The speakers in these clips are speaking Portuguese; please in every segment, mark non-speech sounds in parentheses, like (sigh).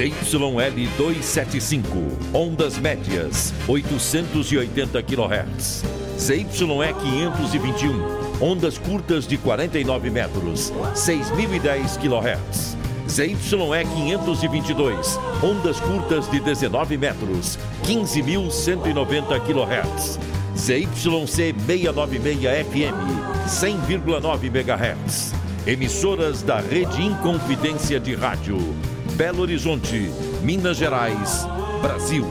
ZYL 275, ondas médias, 880 kHz. ZYE 521, ondas curtas de 49 metros, 6.010 kHz. ZYE 522, ondas curtas de 19 metros, 15.190 kHz. ZYC 696 FM, 100,9 MHz. Emissoras da Rede Inconfidência de Rádio. Belo Horizonte, Minas Gerais, Brasil.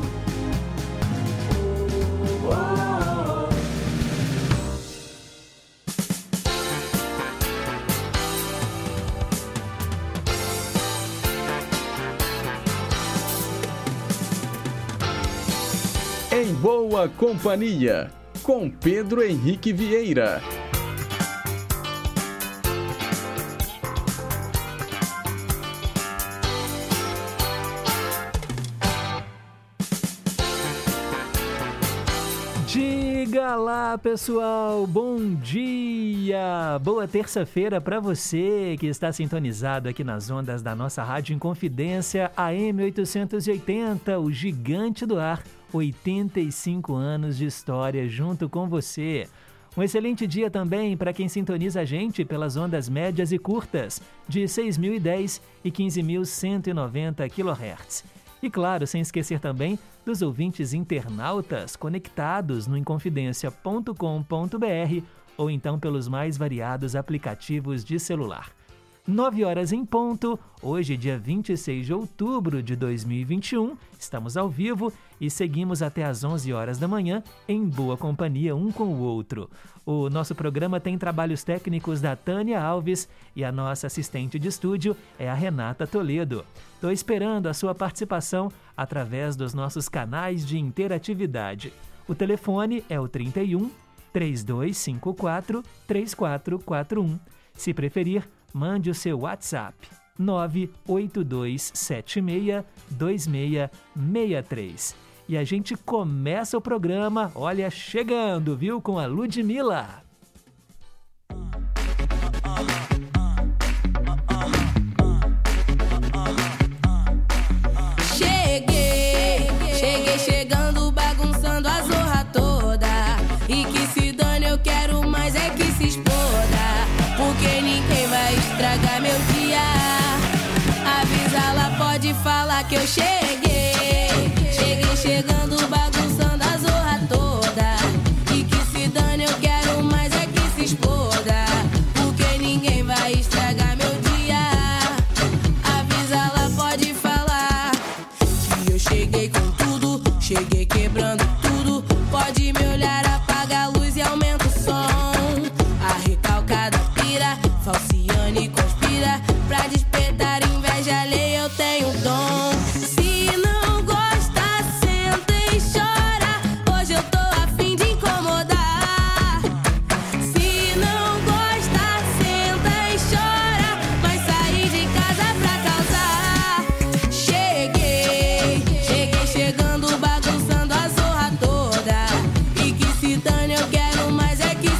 Em Boa Companhia, com Pedro Henrique Vieira. Diga lá, pessoal, bom dia! Boa terça-feira para você que está sintonizado aqui nas ondas da nossa Rádio Inconfidência AM 880, o gigante do ar, 85 anos de história junto com você. Um excelente dia também para quem sintoniza a gente pelas ondas médias e curtas de 6.010 e 15.190 kHz. E claro, sem esquecer também dos ouvintes internautas conectados no inconfidencia.com.br ou então pelos mais variados aplicativos de celular. 9 horas em ponto, hoje, dia 26 de outubro de 2021, estamos ao vivo e seguimos até às 11 horas da manhã em boa companhia um com o outro. O nosso programa tem trabalhos técnicos da Tânia Alves e a nossa assistente de estúdio é a Renata Toledo. Estou esperando a sua participação através dos nossos canais de interatividade. O telefone é o 31 3254 3441. Se preferir, mande o seu WhatsApp 982762663. E a gente começa o programa, olha, chegando, viu, com a Ludmilla. Cheguei, cheguei chegando,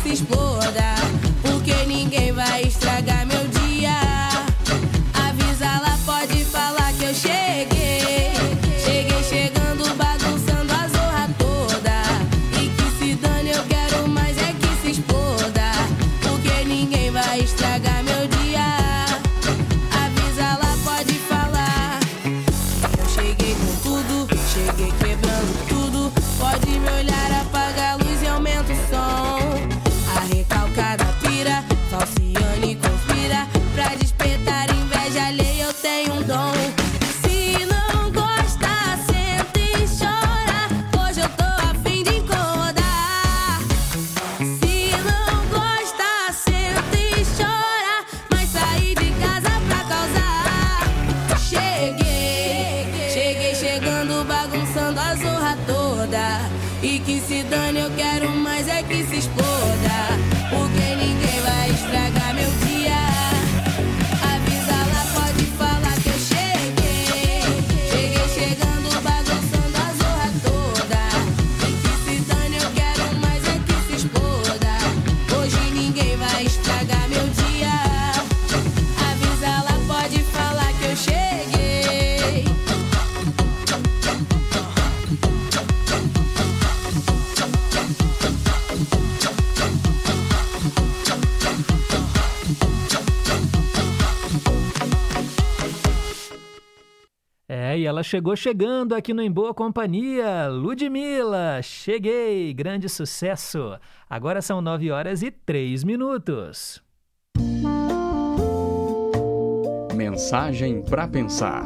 exploda. Chegou chegando aqui no Em Boa Companhia. Ludmilla, cheguei, grande sucesso. Agora são 9 horas e 3 minutos. Mensagem para pensar.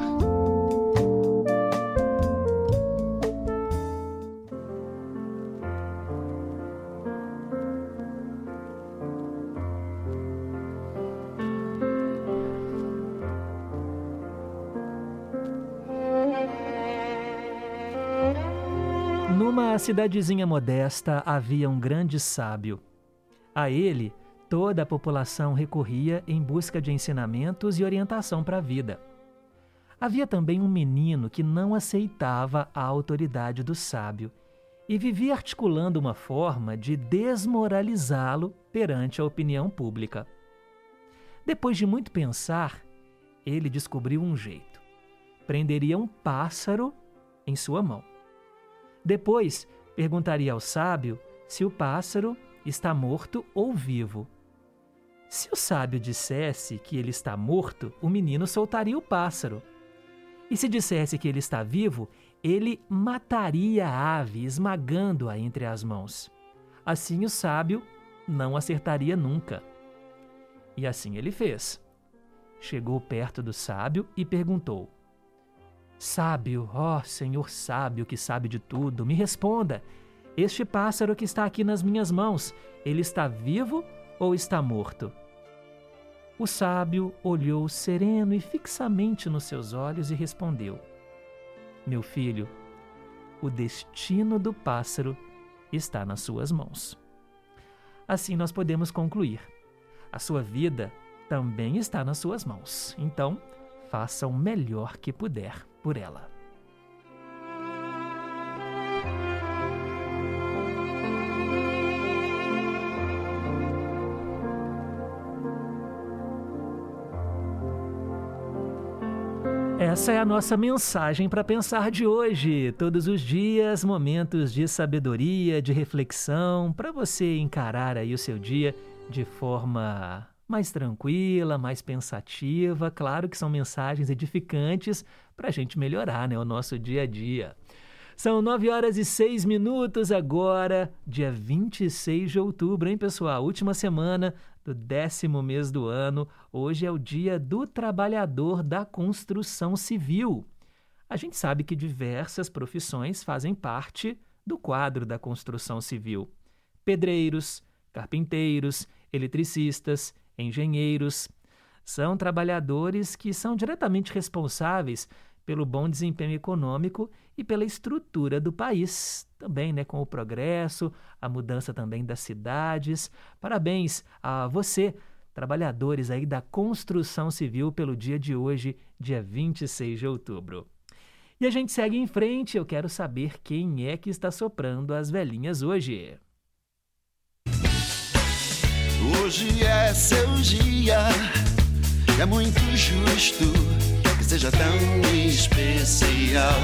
Cidadezinha modesta havia um grande sábio. A ele, toda a população recorria em busca de ensinamentos e orientação para a vida. Havia também um menino que não aceitava a autoridade do sábio e vivia articulando uma forma de desmoralizá-lo perante a opinião pública. Depois de muito pensar, ele descobriu um jeito. Prenderia um pássaro em sua mão. Depois, perguntaria ao sábio se o pássaro está morto ou vivo. Se o sábio dissesse que ele está morto, o menino soltaria o pássaro. E se dissesse que ele está vivo, ele mataria a ave, esmagando-a entre as mãos. Assim o sábio não acertaria nunca. E assim ele fez. Chegou perto do sábio e perguntou: Sábio, ó Senhor sábio que sabe de tudo, me responda. Este pássaro que está aqui nas minhas mãos, ele está vivo ou está morto? O sábio olhou sereno e fixamente nos seus olhos e respondeu: Meu filho, o destino do pássaro está nas suas mãos. Assim nós podemos concluir: a sua vida também está nas suas mãos. Então, faça o melhor que puder por ela. Essa é a nossa mensagem para pensar de hoje. Todos os dias, momentos de sabedoria, de reflexão, para você encarar aí o seu dia de forma mais tranquila, mais pensativa. Claro que são mensagens edificantes para a gente melhorar né, o nosso dia a dia. São 9 horas e 6 minutos agora, dia 26 de outubro, hein, pessoal? Última semana do décimo mês do ano. Hoje é o dia do trabalhador da construção civil. A gente sabe que diversas profissões fazem parte do quadro da construção civil: pedreiros, carpinteiros, eletricistas, engenheiros. São trabalhadores que são diretamente responsáveis pelo bom desempenho econômico e pela estrutura do país, também né, com o progresso, a mudança também das cidades. Parabéns a você, trabalhadores aí da construção civil, pelo dia de hoje, dia 26 de outubro. E a gente segue em frente, eu quero saber quem é que está soprando as velhinhas hoje. Hoje é seu dia, é muito justo que seja tão especial.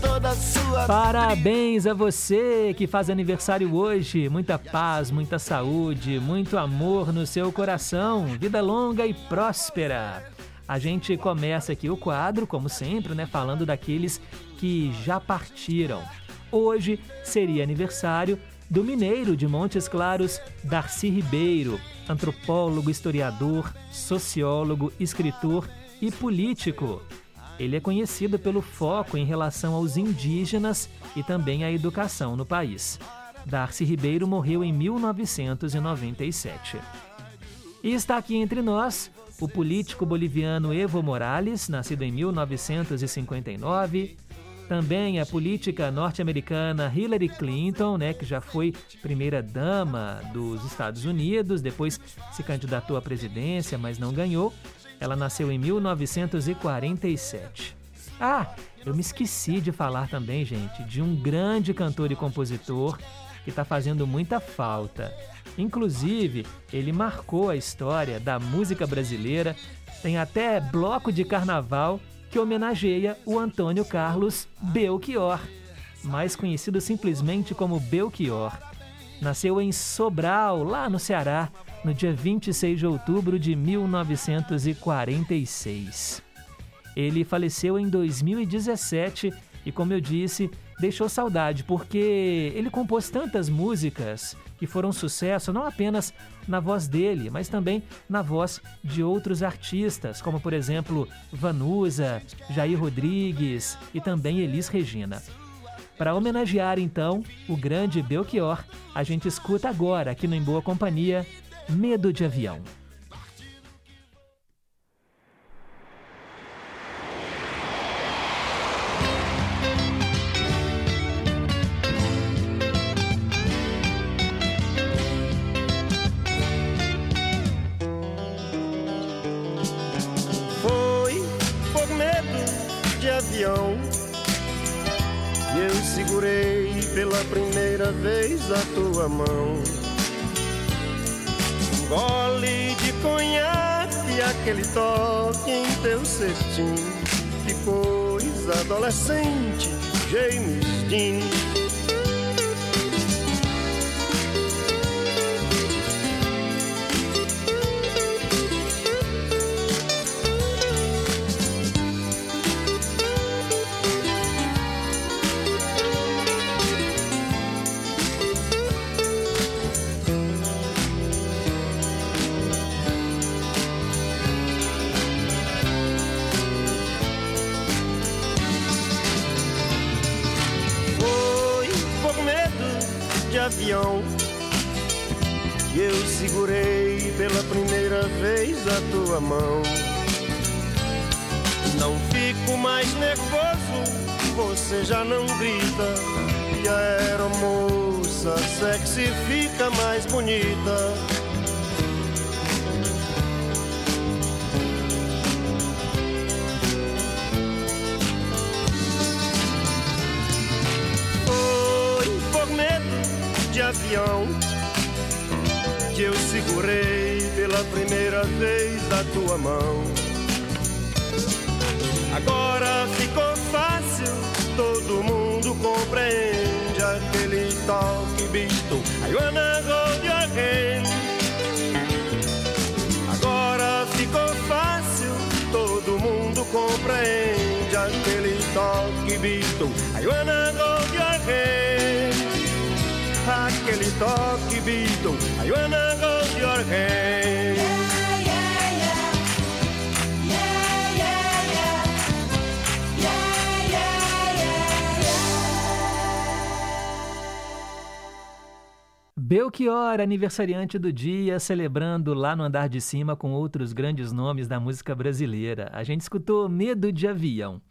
Toda sua Parabéns a você que faz aniversário hoje. Muita paz, muita saúde, muito amor no seu coração. Vida longa e próspera. A gente começa aqui o quadro, como sempre, né, falando daqueles que já partiram. Hoje seria aniversário do mineiro de Montes Claros, Darcy Ribeiro, antropólogo, historiador, sociólogo, escritor e político. Ele é conhecido pelo foco em relação aos indígenas e também à educação no país. Darcy Ribeiro morreu em 1997. E está aqui entre nós o político boliviano Evo Morales, nascido em 1959, também a política norte-americana Hillary Clinton, né, que já foi primeira dama dos Estados Unidos, depois se candidatou à presidência, mas não ganhou. Ela nasceu em 1947. Ah, eu me esqueci de falar também, gente, de um grande cantor e compositor que está fazendo muita falta. Inclusive, ele marcou a história da música brasileira, tem até bloco de carnaval que homenageia o Antônio Carlos Belchior, mais conhecido simplesmente como Belchior. Nasceu em Sobral, lá no Ceará, no dia 26 de outubro de 1946. Ele faleceu em 2017 e, como eu disse, deixou saudade porque ele compôs tantas músicas que foram sucesso não apenas na voz dele, mas também na voz de outros artistas, como por exemplo Vanusa, Jair Rodrigues e também Elis Regina. Para homenagear então o grande Belchior, a gente escuta agora aqui no Em Boa Companhia Medo de Avião. Avião e eu segurei pela primeira vez a tua mão. Um gole de conhaque aquele toque em teu cetim. Que coisa adolescente, James Dean. Sexy fica mais bonita. Hold your hand. Agora ficou fácil, todo mundo compreende aquele toque bisto. I wanna your hand. Aquele toque bisto. I wanna hold your Belchior, aniversariante do dia, celebrando lá no andar de cima com outros grandes nomes da música brasileira. A gente escutou Medo de Avião.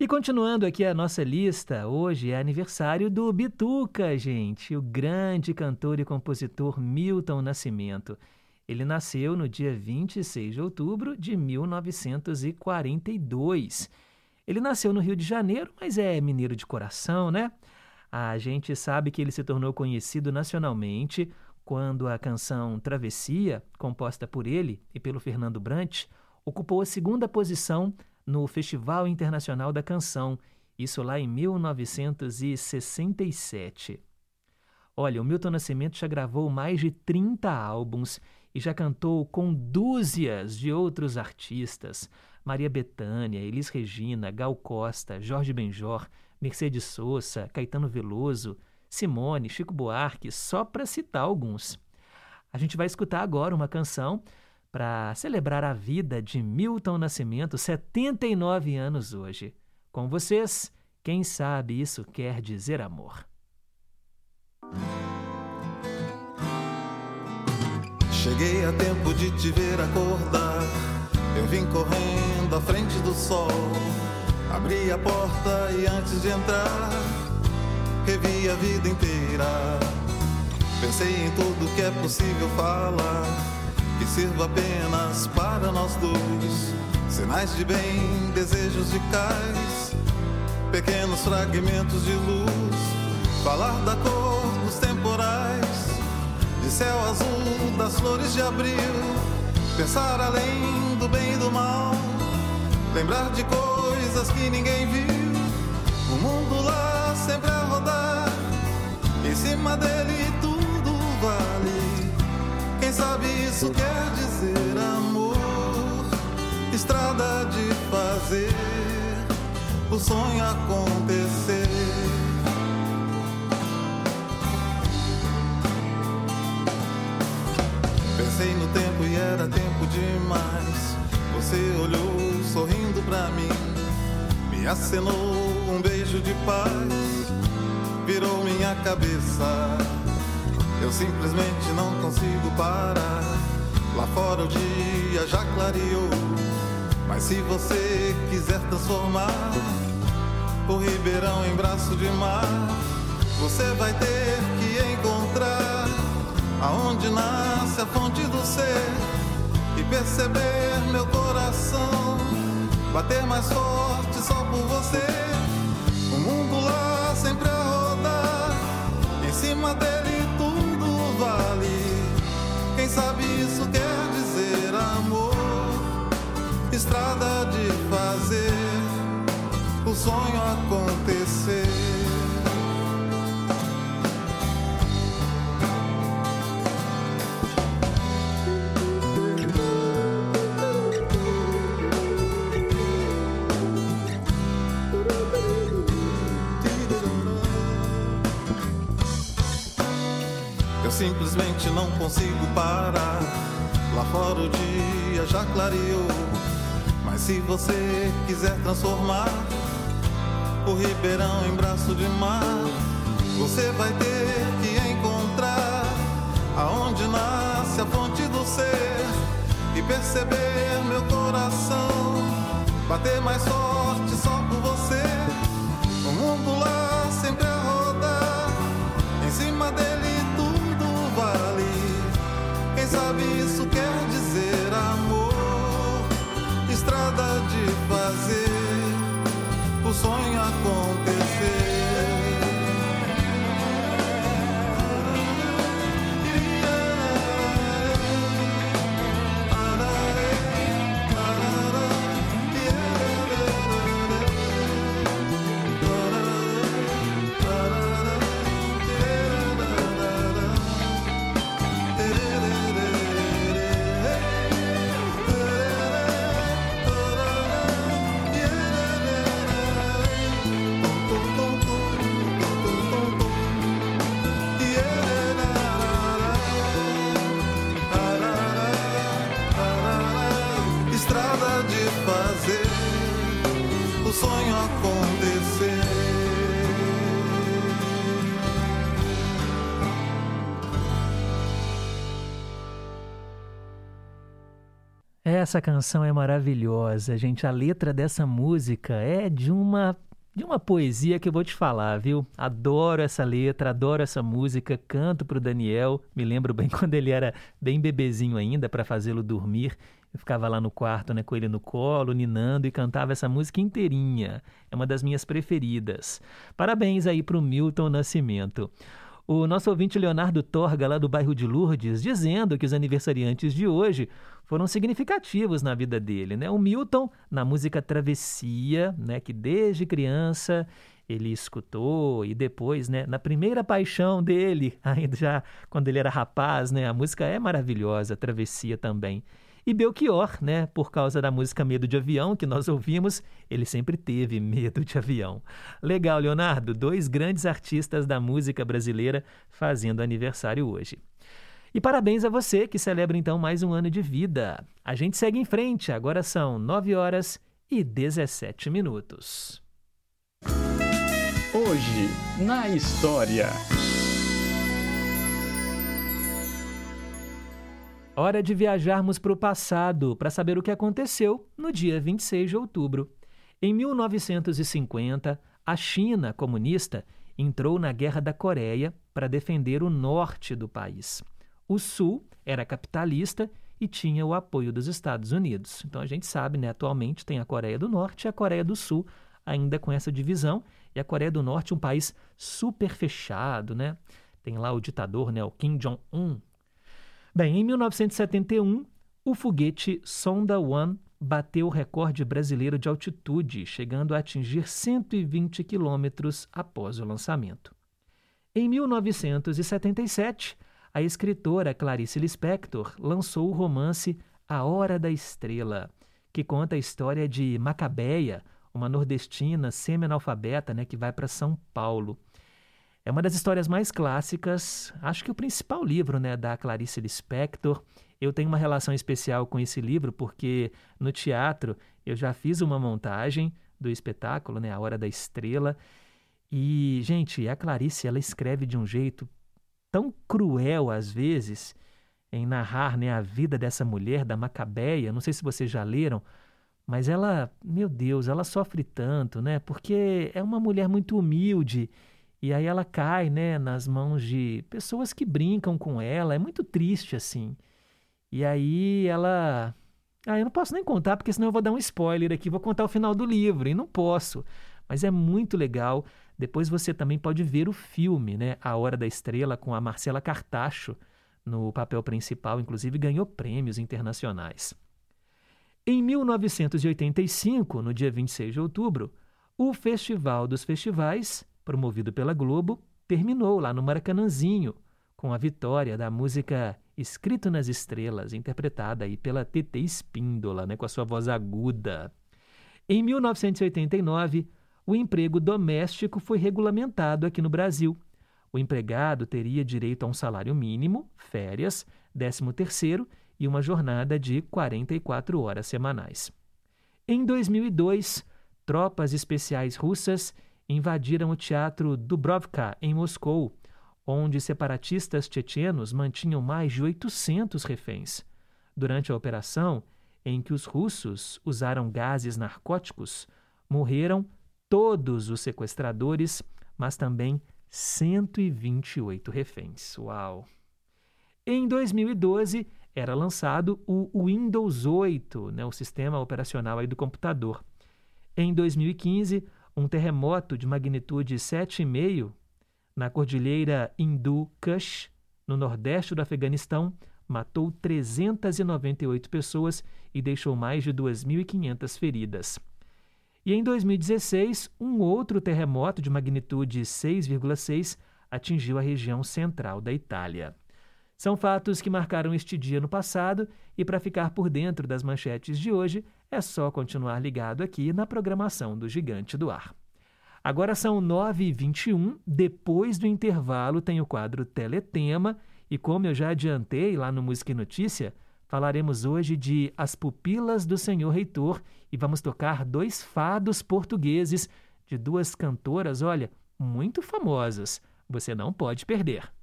E continuando aqui a nossa lista, hoje é aniversário do Bituca, gente, o grande cantor e compositor Milton Nascimento. Ele nasceu no dia 26 de outubro de 1942. Ele nasceu no Rio de Janeiro, mas é mineiro de coração, né? A gente sabe que ele se tornou conhecido nacionalmente quando a canção Travessia, composta por ele e pelo Fernando Brant, ocupou a segunda posição no Festival Internacional da Canção, isso lá em 1967. Olha, o Milton Nascimento já gravou mais de 30 álbuns e já cantou com dúzias de outros artistas: Maria Bethânia, Elis Regina, Gal Costa, Jorge Benjor, Mercedes Sosa, Caetano Veloso, Simone, Chico Buarque, só para citar alguns. A gente vai escutar agora uma canção para celebrar a vida de Milton Nascimento, 79 anos hoje. Com vocês, quem sabe isso quer dizer amor. Cheguei a tempo de te ver acordar. Eu vim correndo à frente do sol. Abri a porta e antes de entrar, revi a vida inteira. Pensei em tudo que é possível falar, que sirva apenas para nós dois. Sinais de bem, desejos de cais, pequenos fragmentos de luz. Falar da cor dos temporais, de céu azul, das flores de abril. Pensar além do bem e do mal, lembrar de coisas que ninguém viu. O mundo lá sempre a rodar, em cima dele tudo vale. Quem sabe isso quer dizer amor, estrada de fazer o sonho acontecer. Pensei no tempo e era tempo demais. Você olhou sorrindo pra mim, me acenou um beijo de paz, virou minha cabeça. Eu simplesmente não consigo parar. Lá fora o dia já clareou. Mas se você quiser transformar o Ribeirão em braço de mar, você vai ter que encontrar aonde nasce a fonte do ser e perceber meu coração bater mais forte só por você. O mundo lá sempre a rodar, em cima dele tudo vale. Quem sabe isso quer dizer amor? estrada de fazer o sonho acontecer. Consigo parar. Lá fora o dia já clareou. Mas se você quiser transformar o Ribeirão em braço de mar, você vai ter que encontrar aonde nasce a fonte do ser e perceber meu coração bater mais forte Sabe isso quer dizer amor? estrada de fazer o sonho acontecer. Essa canção é maravilhosa, gente. A letra dessa música é de uma de uma poesia que eu vou te falar, viu? Adoro essa letra, adoro essa música, canto pro Daniel. Me lembro bem (laughs) quando ele era bem bebezinho ainda para fazê-lo dormir. Eu ficava lá no quarto, né, com ele no colo, ninando e cantava essa música inteirinha. É uma das minhas preferidas. Parabéns aí pro Milton Nascimento. O nosso ouvinte Leonardo Torga, lá do bairro de Lourdes, dizendo que os aniversariantes de hoje foram significativos na vida dele. Né? O Milton, na música Travessia, né, que desde criança ele escutou e depois, né, na primeira paixão dele, (laughs) ainda já quando ele era rapaz, né, a música é maravilhosa, Travessia também. E Belchior, né, por causa da música Medo de Avião, que nós ouvimos, ele sempre teve medo de avião. Legal, Leonardo, dois grandes artistas da música brasileira fazendo aniversário hoje. E parabéns a você que celebra então mais um ano de vida. A gente segue em frente, agora são 9 horas e 17 minutos. Hoje, na história. Hora de viajarmos para o passado para saber o que aconteceu no dia 26 de outubro. Em 1950, a China comunista entrou na Guerra da Coreia para defender o norte do país. O sul era capitalista e tinha o apoio dos Estados Unidos. Então a gente sabe, né, atualmente tem a Coreia do Norte e a Coreia do Sul, ainda com essa divisão, e a Coreia do Norte um país super fechado, né? Tem lá o ditador, né, o Kim Jong-un, Bem, em 1971, o foguete Sonda One bateu o recorde brasileiro de altitude, chegando a atingir 120 quilômetros após o lançamento. Em 1977, a escritora Clarice Lispector lançou o romance A Hora da Estrela, que conta a história de Macabeia, uma nordestina semi-analfabeta né, que vai para São Paulo. É uma das histórias mais clássicas, acho que o principal livro né, da Clarice Lispector. Eu tenho uma relação especial com esse livro porque no teatro eu já fiz uma montagem do espetáculo, né, A Hora da Estrela. E, gente, a Clarice ela escreve de um jeito tão cruel às vezes em narrar né, a vida dessa mulher, da Macabeia. Não sei se vocês já leram, mas ela, meu Deus, ela sofre tanto, né? Porque é uma mulher muito humilde e aí ela cai, né, nas mãos de pessoas que brincam com ela. É muito triste assim. E aí ela ah, eu não posso nem contar porque senão eu vou dar um spoiler aqui, vou contar o final do livro e não posso. Mas é muito legal. Depois você também pode ver o filme, né, A Hora da Estrela com a Marcela Cartacho no papel principal, inclusive ganhou prêmios internacionais. Em 1985, no dia 26 de outubro, o Festival dos Festivais promovido pela Globo, terminou lá no Maracanãzinho, com a vitória da música Escrito nas Estrelas, interpretada aí pela TT Espíndola, né, com a sua voz aguda. Em 1989, o emprego doméstico foi regulamentado aqui no Brasil. O empregado teria direito a um salário mínimo, férias, 13 terceiro e uma jornada de 44 horas semanais. Em 2002, tropas especiais russas invadiram o teatro Dubrovka, em Moscou, onde separatistas tchetchenos mantinham mais de 800 reféns. Durante a operação, em que os russos usaram gases narcóticos, morreram todos os sequestradores, mas também 128 reféns. Uau! Em 2012, era lançado o Windows 8, né, o sistema operacional aí do computador. Em 2015, um terremoto de magnitude 7,5 na cordilheira Hindu Kush, no nordeste do Afeganistão, matou 398 pessoas e deixou mais de 2.500 feridas. E em 2016, um outro terremoto de magnitude 6,6 atingiu a região central da Itália. São fatos que marcaram este dia no passado e para ficar por dentro das manchetes de hoje, é só continuar ligado aqui na programação do Gigante do Ar. Agora são 9h21, depois do intervalo tem o quadro Teletema e como eu já adiantei lá no Música e Notícia, falaremos hoje de As Pupilas do Senhor Reitor e vamos tocar dois fados portugueses de duas cantoras, olha, muito famosas. Você não pode perder.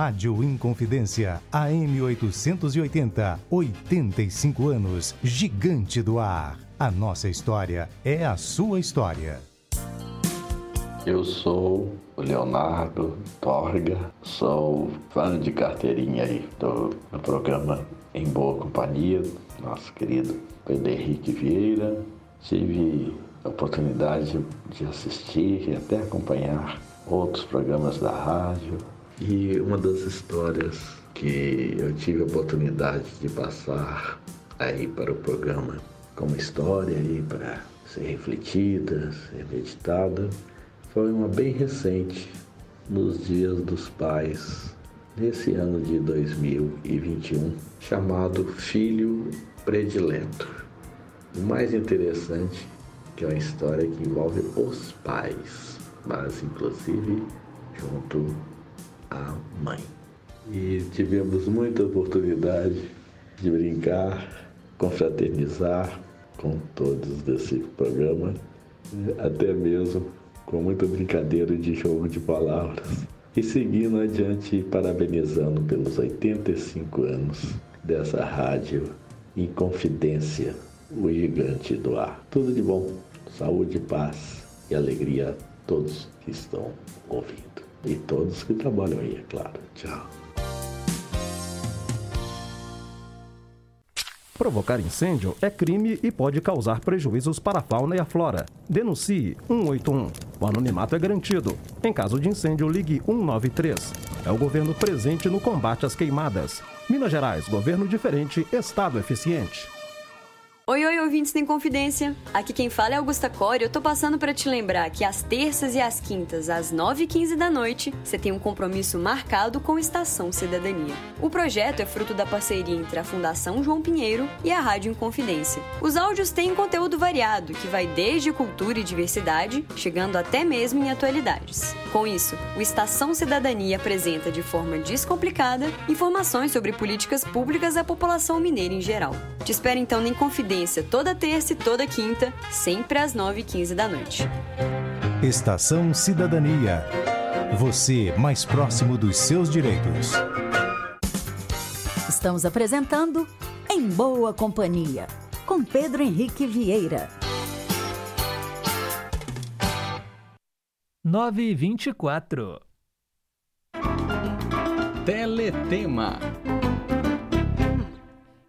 Rádio Inconfidência, AM 880, 85 anos, gigante do ar. A nossa história é a sua história. Eu sou o Leonardo Torga, sou fã de carteirinha aí do, do programa Em Boa Companhia, nosso querido Pedro Henrique Vieira. Tive a oportunidade de assistir e até acompanhar outros programas da rádio, e uma das histórias que eu tive a oportunidade de passar aí para o programa como história aí para ser refletida, ser meditada, foi uma bem recente, nos dias dos pais, nesse ano de 2021, chamado Filho Predileto. O mais interessante que é uma história que envolve os pais, mas inclusive junto a mãe. E tivemos muita oportunidade de brincar, confraternizar com todos desse programa, até mesmo com muita brincadeira de jogo de palavras. E seguindo adiante, parabenizando pelos 85 anos dessa rádio em confidência, o gigante do ar. Tudo de bom, saúde, paz e alegria a todos que estão ouvindo. E todos que trabalham aí, é claro. Tchau. Provocar incêndio é crime e pode causar prejuízos para a fauna e a flora. Denuncie 181. O anonimato é garantido. Em caso de incêndio, ligue 193. É o governo presente no combate às queimadas. Minas Gerais, governo diferente, Estado eficiente. Oi, oi, ouvintes da Confidência. Aqui quem fala é Augusta Core. Eu tô passando para te lembrar que às terças e às quintas, às 9h15 da noite, você tem um compromisso marcado com Estação Cidadania. O projeto é fruto da parceria entre a Fundação João Pinheiro e a Rádio Inconfidência. Os áudios têm conteúdo variado, que vai desde cultura e diversidade, chegando até mesmo em atualidades. Com isso, o Estação Cidadania apresenta de forma descomplicada informações sobre políticas públicas à população mineira em geral. Te espero então na Inconfidência toda terça e toda quinta, sempre às 9h15 da noite. Estação Cidadania. Você mais próximo dos seus direitos. Estamos apresentando Em Boa Companhia, com Pedro Henrique Vieira. 9 e 24 Teletema.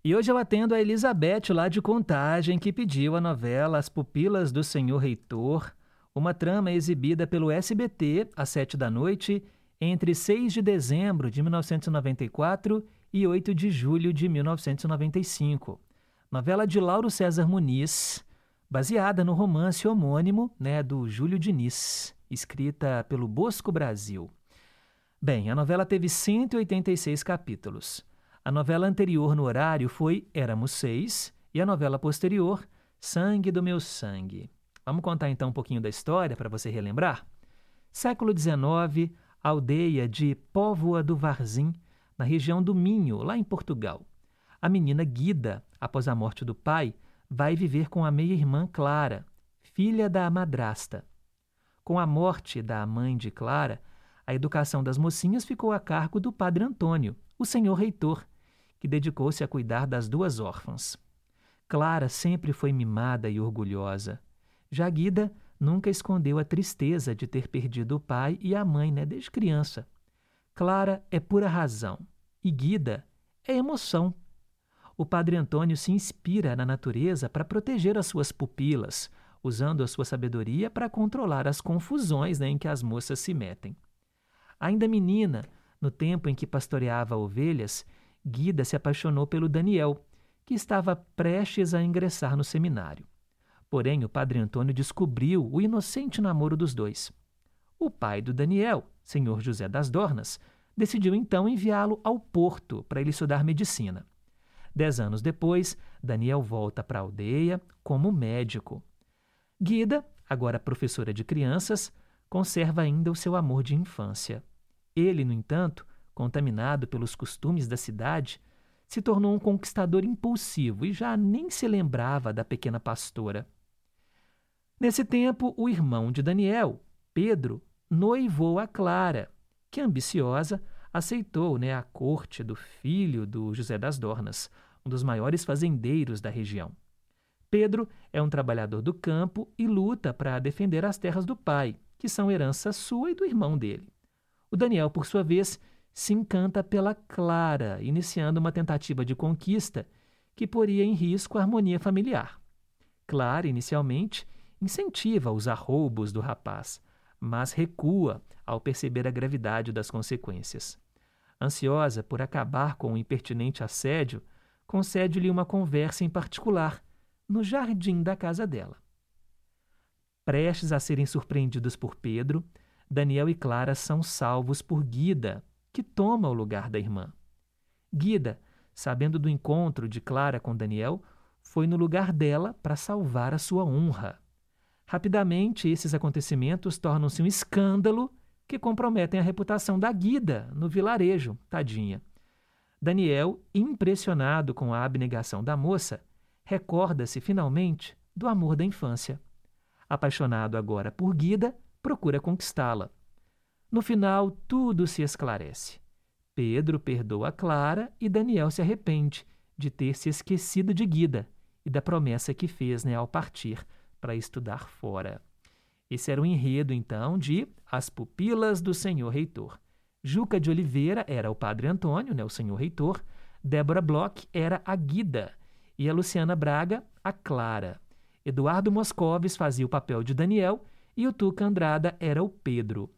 E hoje eu atendo a Elizabeth lá de Contagem, que pediu a novela As Pupilas do Senhor Reitor, uma trama exibida pelo SBT às sete da noite, entre 6 de dezembro de 1994 e 8 de julho de 1995. Novela de Lauro César Muniz, baseada no romance homônimo né, do Júlio Diniz, escrita pelo Bosco Brasil. Bem, a novela teve 186 capítulos. A novela anterior no horário foi Éramos Seis e a novela posterior, Sangue do Meu Sangue. Vamos contar então um pouquinho da história para você relembrar? Século XIX, aldeia de Póvoa do Varzim, na região do Minho, lá em Portugal. A menina Guida, após a morte do pai, vai viver com a meia-irmã Clara, filha da madrasta. Com a morte da mãe de Clara, a educação das mocinhas ficou a cargo do padre Antônio, o senhor reitor, que dedicou-se a cuidar das duas órfãs. Clara sempre foi mimada e orgulhosa. Já Guida nunca escondeu a tristeza de ter perdido o pai e a mãe né, desde criança. Clara é pura razão e Guida é emoção. O padre Antônio se inspira na natureza para proteger as suas pupilas, usando a sua sabedoria para controlar as confusões né, em que as moças se metem. Ainda menina, no tempo em que pastoreava ovelhas, Guida se apaixonou pelo Daniel, que estava prestes a ingressar no seminário. Porém, o padre Antônio descobriu o inocente namoro dos dois. O pai do Daniel, senhor José das Dornas, decidiu então enviá-lo ao Porto para ele estudar medicina. Dez anos depois, Daniel volta para a aldeia como médico. Guida, agora professora de crianças, conserva ainda o seu amor de infância. Ele, no entanto, contaminado pelos costumes da cidade, se tornou um conquistador impulsivo e já nem se lembrava da pequena pastora. Nesse tempo, o irmão de Daniel, Pedro, noivou a Clara, que, ambiciosa, aceitou né, a corte do filho do José das Dornas, um dos maiores fazendeiros da região. Pedro é um trabalhador do campo e luta para defender as terras do pai, que são herança sua e do irmão dele. O Daniel, por sua vez, se encanta pela Clara, iniciando uma tentativa de conquista que poria em risco a harmonia familiar. Clara, inicialmente, incentiva os arroubos do rapaz, mas recua ao perceber a gravidade das consequências. Ansiosa por acabar com o impertinente assédio, concede-lhe uma conversa em particular, no jardim da casa dela. Prestes a serem surpreendidos por Pedro, Daniel e Clara são salvos por Guida, que toma o lugar da irmã. Guida, sabendo do encontro de Clara com Daniel, foi no lugar dela para salvar a sua honra. Rapidamente, esses acontecimentos tornam-se um escândalo que comprometem a reputação da Guida no vilarejo, tadinha. Daniel, impressionado com a abnegação da moça, recorda-se finalmente do amor da infância. Apaixonado agora por Guida, procura conquistá-la. No final, tudo se esclarece. Pedro perdoa Clara e Daniel se arrepende de ter se esquecido de Guida e da promessa que fez né, ao partir para estudar fora. Esse era o enredo, então, de As Pupilas do Senhor Reitor. Juca de Oliveira era o padre Antônio, né, o senhor reitor, Débora Bloch era a Guida e a Luciana Braga, a Clara. Eduardo Moscovis fazia o papel de Daniel e o Tuca Andrada era o Pedro.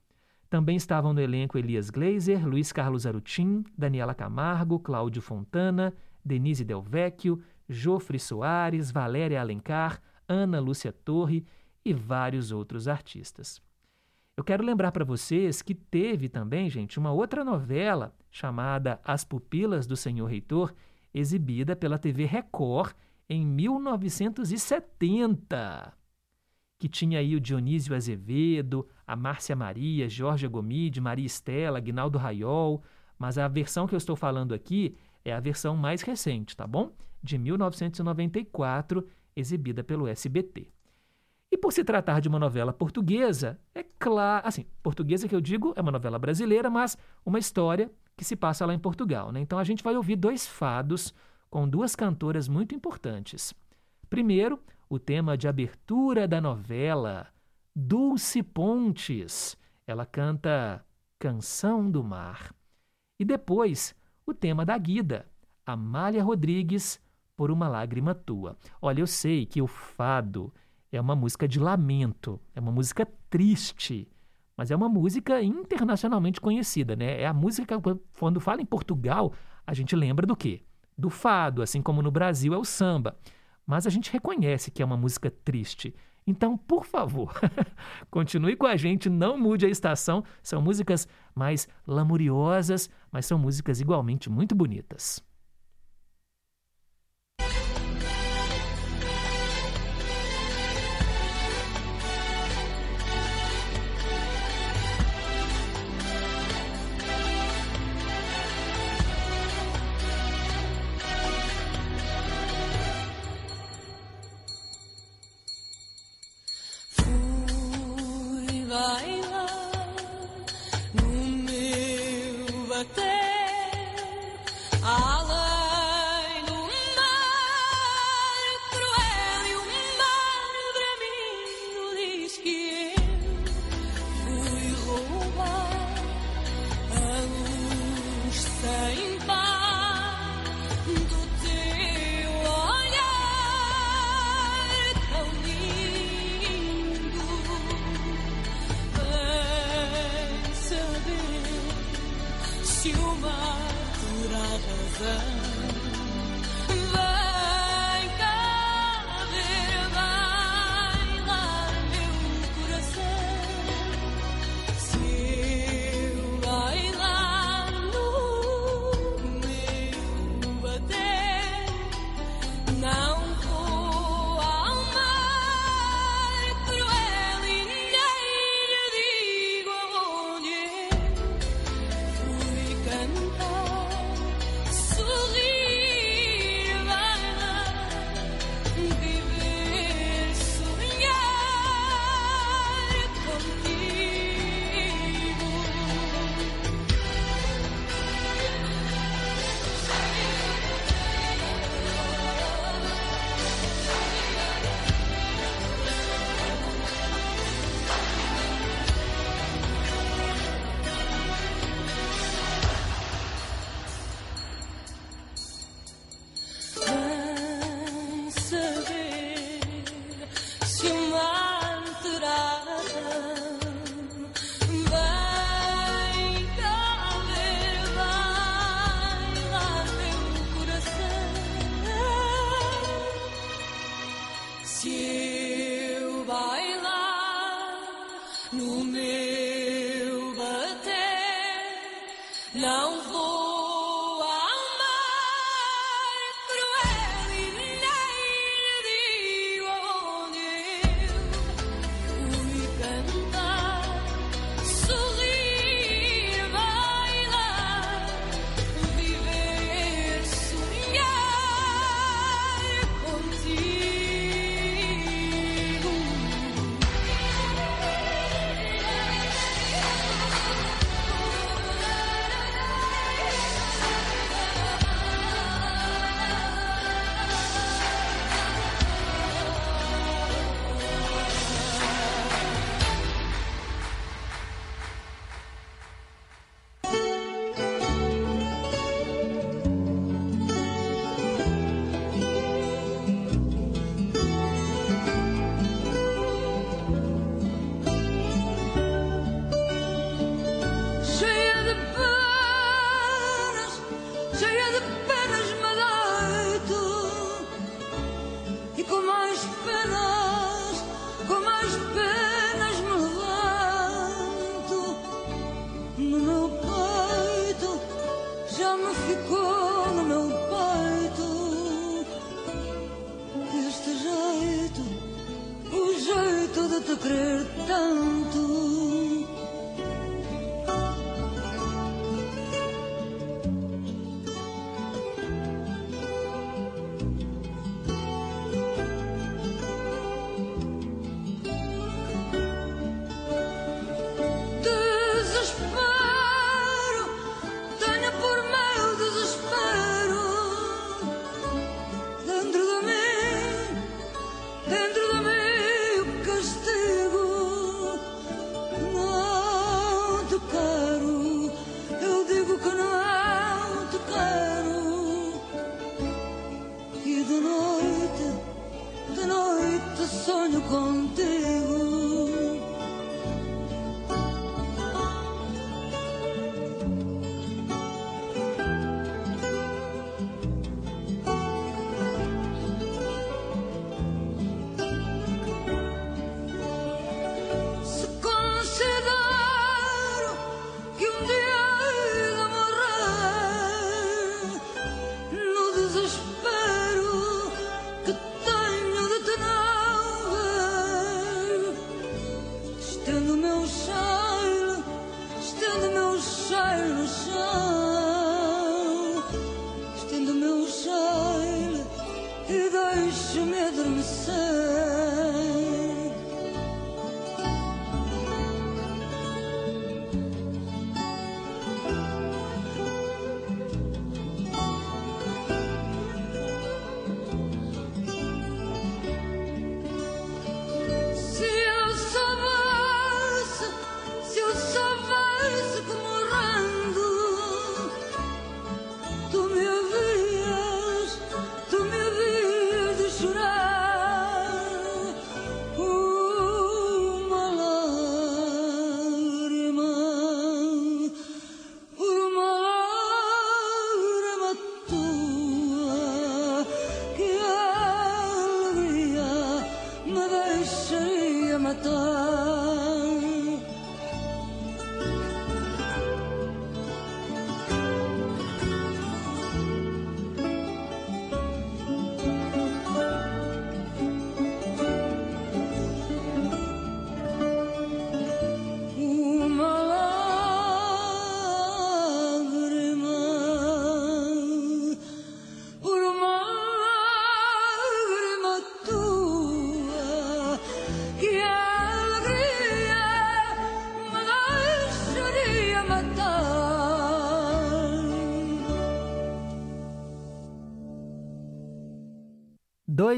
Também estavam no elenco Elias Gleiser, Luiz Carlos Arutim, Daniela Camargo, Cláudio Fontana, Denise Del Vecchio, Jofre Soares, Valéria Alencar, Ana Lúcia Torre e vários outros artistas. Eu quero lembrar para vocês que teve também, gente, uma outra novela chamada As Pupilas do Senhor Reitor, exibida pela TV Record em 1970, que tinha aí o Dionísio Azevedo, a Márcia Maria, Jorge Gomide, Maria Estela, Guinaldo Raiol, mas a versão que eu estou falando aqui é a versão mais recente, tá bom? De 1994, exibida pelo SBT. E por se tratar de uma novela portuguesa, é claro, assim, portuguesa que eu digo é uma novela brasileira, mas uma história que se passa lá em Portugal, né? Então a gente vai ouvir dois fados com duas cantoras muito importantes. Primeiro, o tema de abertura da novela, Dulce Pontes. Ela canta Canção do Mar. E depois, o tema da Guida, Amália Rodrigues, Por uma Lágrima Tua. Olha, eu sei que o fado é uma música de lamento, é uma música triste, mas é uma música internacionalmente conhecida, né? É a música quando fala em Portugal, a gente lembra do quê? do fado, assim como no Brasil é o samba. Mas a gente reconhece que é uma música triste. Então, por favor, (laughs) continue com a gente, não mude a estação. São músicas mais lamuriosas, mas são músicas igualmente muito bonitas.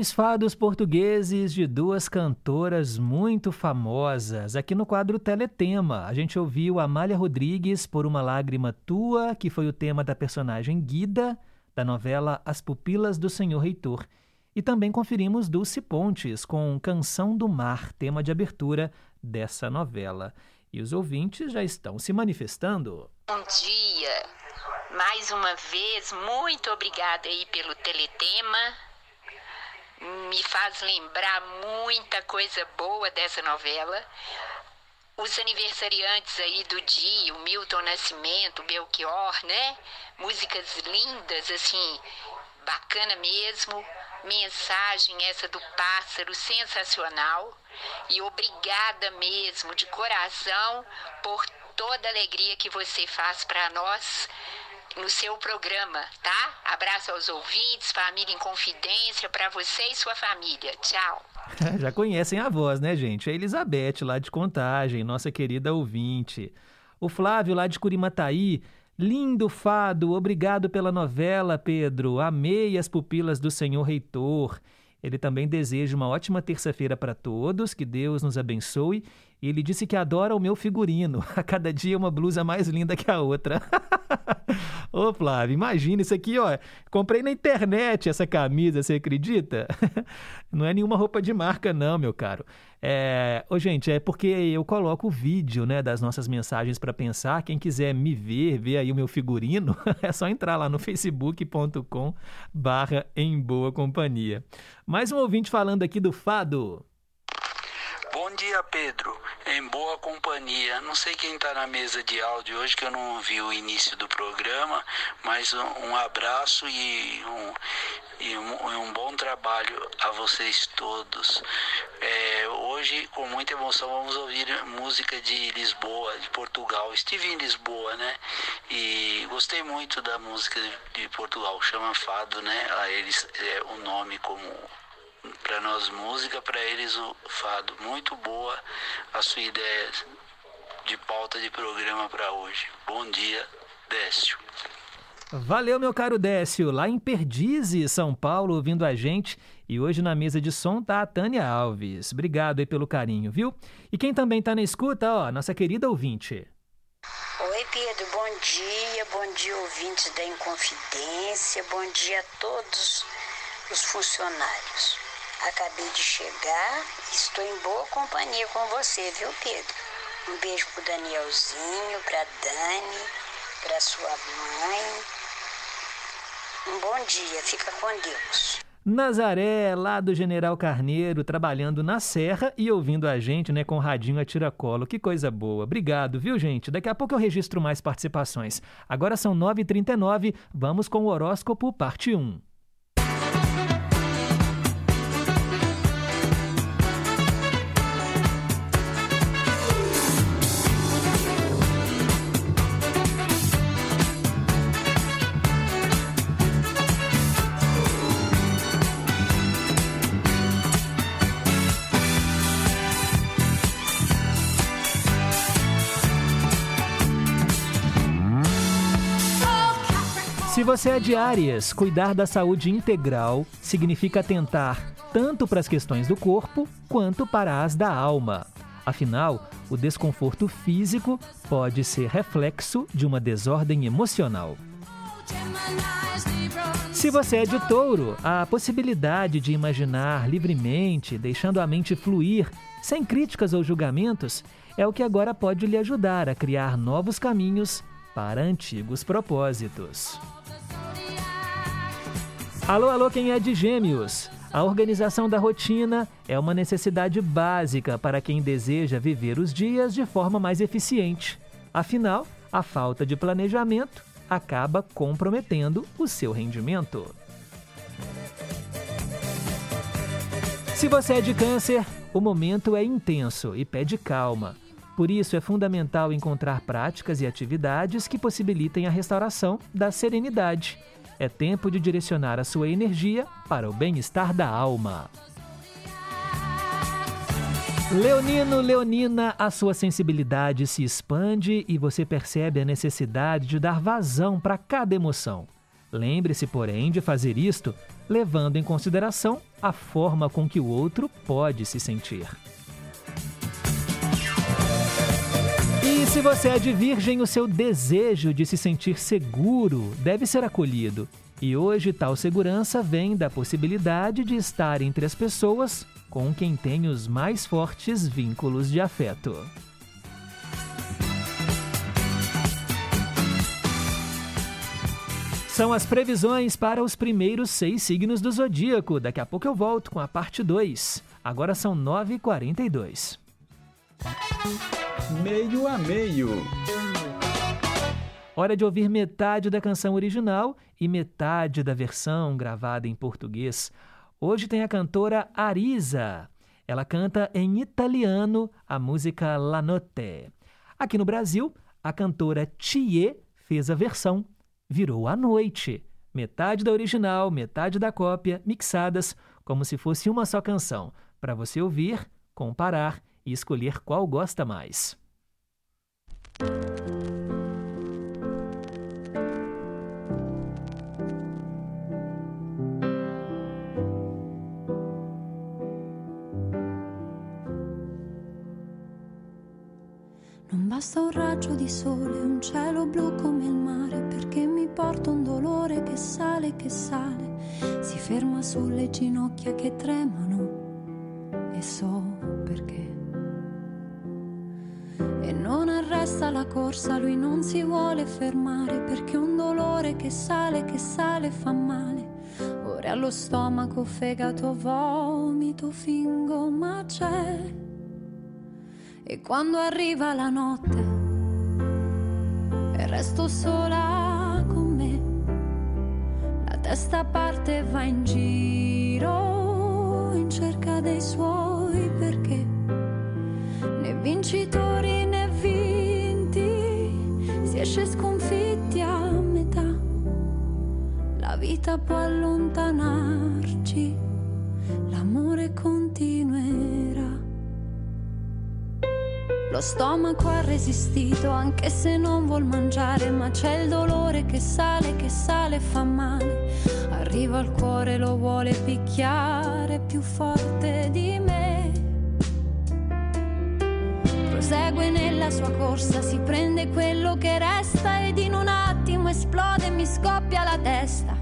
Dois fados portugueses de duas cantoras muito famosas. Aqui no quadro Teletema, a gente ouviu Amália Rodrigues por Uma Lágrima Tua, que foi o tema da personagem Guida, da novela As Pupilas do Senhor Reitor. E também conferimos Dulce Pontes com Canção do Mar, tema de abertura dessa novela. E os ouvintes já estão se manifestando. Bom dia. Mais uma vez, muito obrigada aí pelo teletema. Me faz lembrar muita coisa boa dessa novela. Os aniversariantes aí do dia, o Milton Nascimento, o Belchior, né? Músicas lindas, assim, bacana mesmo. Mensagem essa do pássaro sensacional. E obrigada mesmo, de coração, por toda a alegria que você faz para nós no seu programa, tá? Abraço aos ouvintes, família em confidência, para você e sua família. Tchau. (laughs) Já conhecem a voz, né, gente? A Elizabeth, lá de Contagem, nossa querida ouvinte. O Flávio, lá de Curimataí. Lindo fado, obrigado pela novela, Pedro. Amei as pupilas do senhor reitor. Ele também deseja uma ótima terça-feira para todos, que Deus nos abençoe. Ele disse que adora o meu figurino. (laughs) A cada dia uma blusa mais linda que a outra. (laughs) Ô, Flávio, imagina isso aqui, ó. Comprei na internet essa camisa, você acredita? (laughs) Não é nenhuma roupa de marca, não, meu caro. É... Ô, gente, é porque eu coloco o vídeo, né, das nossas mensagens para pensar. Quem quiser me ver, ver aí o meu figurino, é só entrar lá no facebook.com barra em boa companhia. Mais um ouvinte falando aqui do Fado. Bom dia, Pedro. Em boa companhia. Não sei quem está na mesa de áudio hoje, que eu não ouvi o início do programa, mas um, abraço e um, e um, um, bom trabalho a vocês todos. É, hoje, com muita emoção, vamos ouvir música de Lisboa, de Portugal. Estive em Lisboa, né? E gostei muito da música de Portugal, chama Fado, né? A eles é o nome como para nós música, para eles o fado. Muito boa a sua ideia de pauta de programa para hoje. Bom dia, Décio. Valeu, meu caro Décio, lá em Perdizes, São Paulo, ouvindo a gente. E hoje na mesa de som tá a Tânia Alves. Obrigado aí pelo carinho, viu? E quem também tá na escuta, ó, nossa querida ouvinte. Oi, Pedro, bom dia. Bom dia, ouvintes da Inconfidência. Bom dia a todos os funcionários. Acabei de chegar estou em boa companhia com você, viu, Pedro? Um beijo pro Danielzinho, pra Dani, pra sua mãe. Um bom dia, fica com Deus. Nazaré, lá do General Carneiro, trabalhando na serra e ouvindo a gente, né, com radinho a tiracolo. Que coisa boa. Obrigado, viu, gente? Daqui a pouco eu registro mais participações. Agora são 9h39, vamos com o horóscopo parte 1. Você é de Áries, cuidar da saúde integral significa atentar tanto para as questões do corpo quanto para as da alma. Afinal, o desconforto físico pode ser reflexo de uma desordem emocional. Se você é de touro, a possibilidade de imaginar livremente, deixando a mente fluir, sem críticas ou julgamentos, é o que agora pode lhe ajudar a criar novos caminhos para antigos propósitos. Alô, alô, quem é de Gêmeos? A organização da rotina é uma necessidade básica para quem deseja viver os dias de forma mais eficiente. Afinal, a falta de planejamento acaba comprometendo o seu rendimento. Se você é de Câncer, o momento é intenso e pede calma. Por isso, é fundamental encontrar práticas e atividades que possibilitem a restauração da serenidade é tempo de direcionar a sua energia para o bem-estar da alma. Leonino, Leonina, a sua sensibilidade se expande e você percebe a necessidade de dar vazão para cada emoção. Lembre-se, porém, de fazer isto levando em consideração a forma com que o outro pode se sentir. E se você é de virgem, o seu desejo de se sentir seguro deve ser acolhido. E hoje tal segurança vem da possibilidade de estar entre as pessoas com quem tem os mais fortes vínculos de afeto. São as previsões para os primeiros seis signos do zodíaco. Daqui a pouco eu volto com a parte 2. Agora são 9h42 meio a meio. Hora de ouvir metade da canção original e metade da versão gravada em português. Hoje tem a cantora Arisa. Ela canta em italiano a música La Notte. Aqui no Brasil, a cantora Thier fez a versão Virou a Noite. Metade da original, metade da cópia, mixadas como se fosse uma só canção, para você ouvir, comparar e escolher qual gosta mais. Non basta un raggio di sole, un cielo blu come il mare, perché mi porta un dolore che sale che sale, si ferma sulle ginocchia che tremano e so perché e non arresta la corsa, lui non si vuole fermare perché un dolore che sale, che sale fa male. Ora allo stomaco, fegato, vomito, fingo, ma c'è. E quando arriva la notte e resto sola con me, la testa parte e va in giro in cerca dei suoi perché. Né vincitori esce sconfitti a metà. La vita può allontanarci, l'amore continuerà. Lo stomaco ha resistito anche se non vuol mangiare, ma c'è il dolore che sale, che sale e fa male. Arriva al cuore, lo vuole picchiare più forte di me. Prosegue nella sua corsa, si prende quello che resta ed in un attimo esplode e mi scoppia la testa.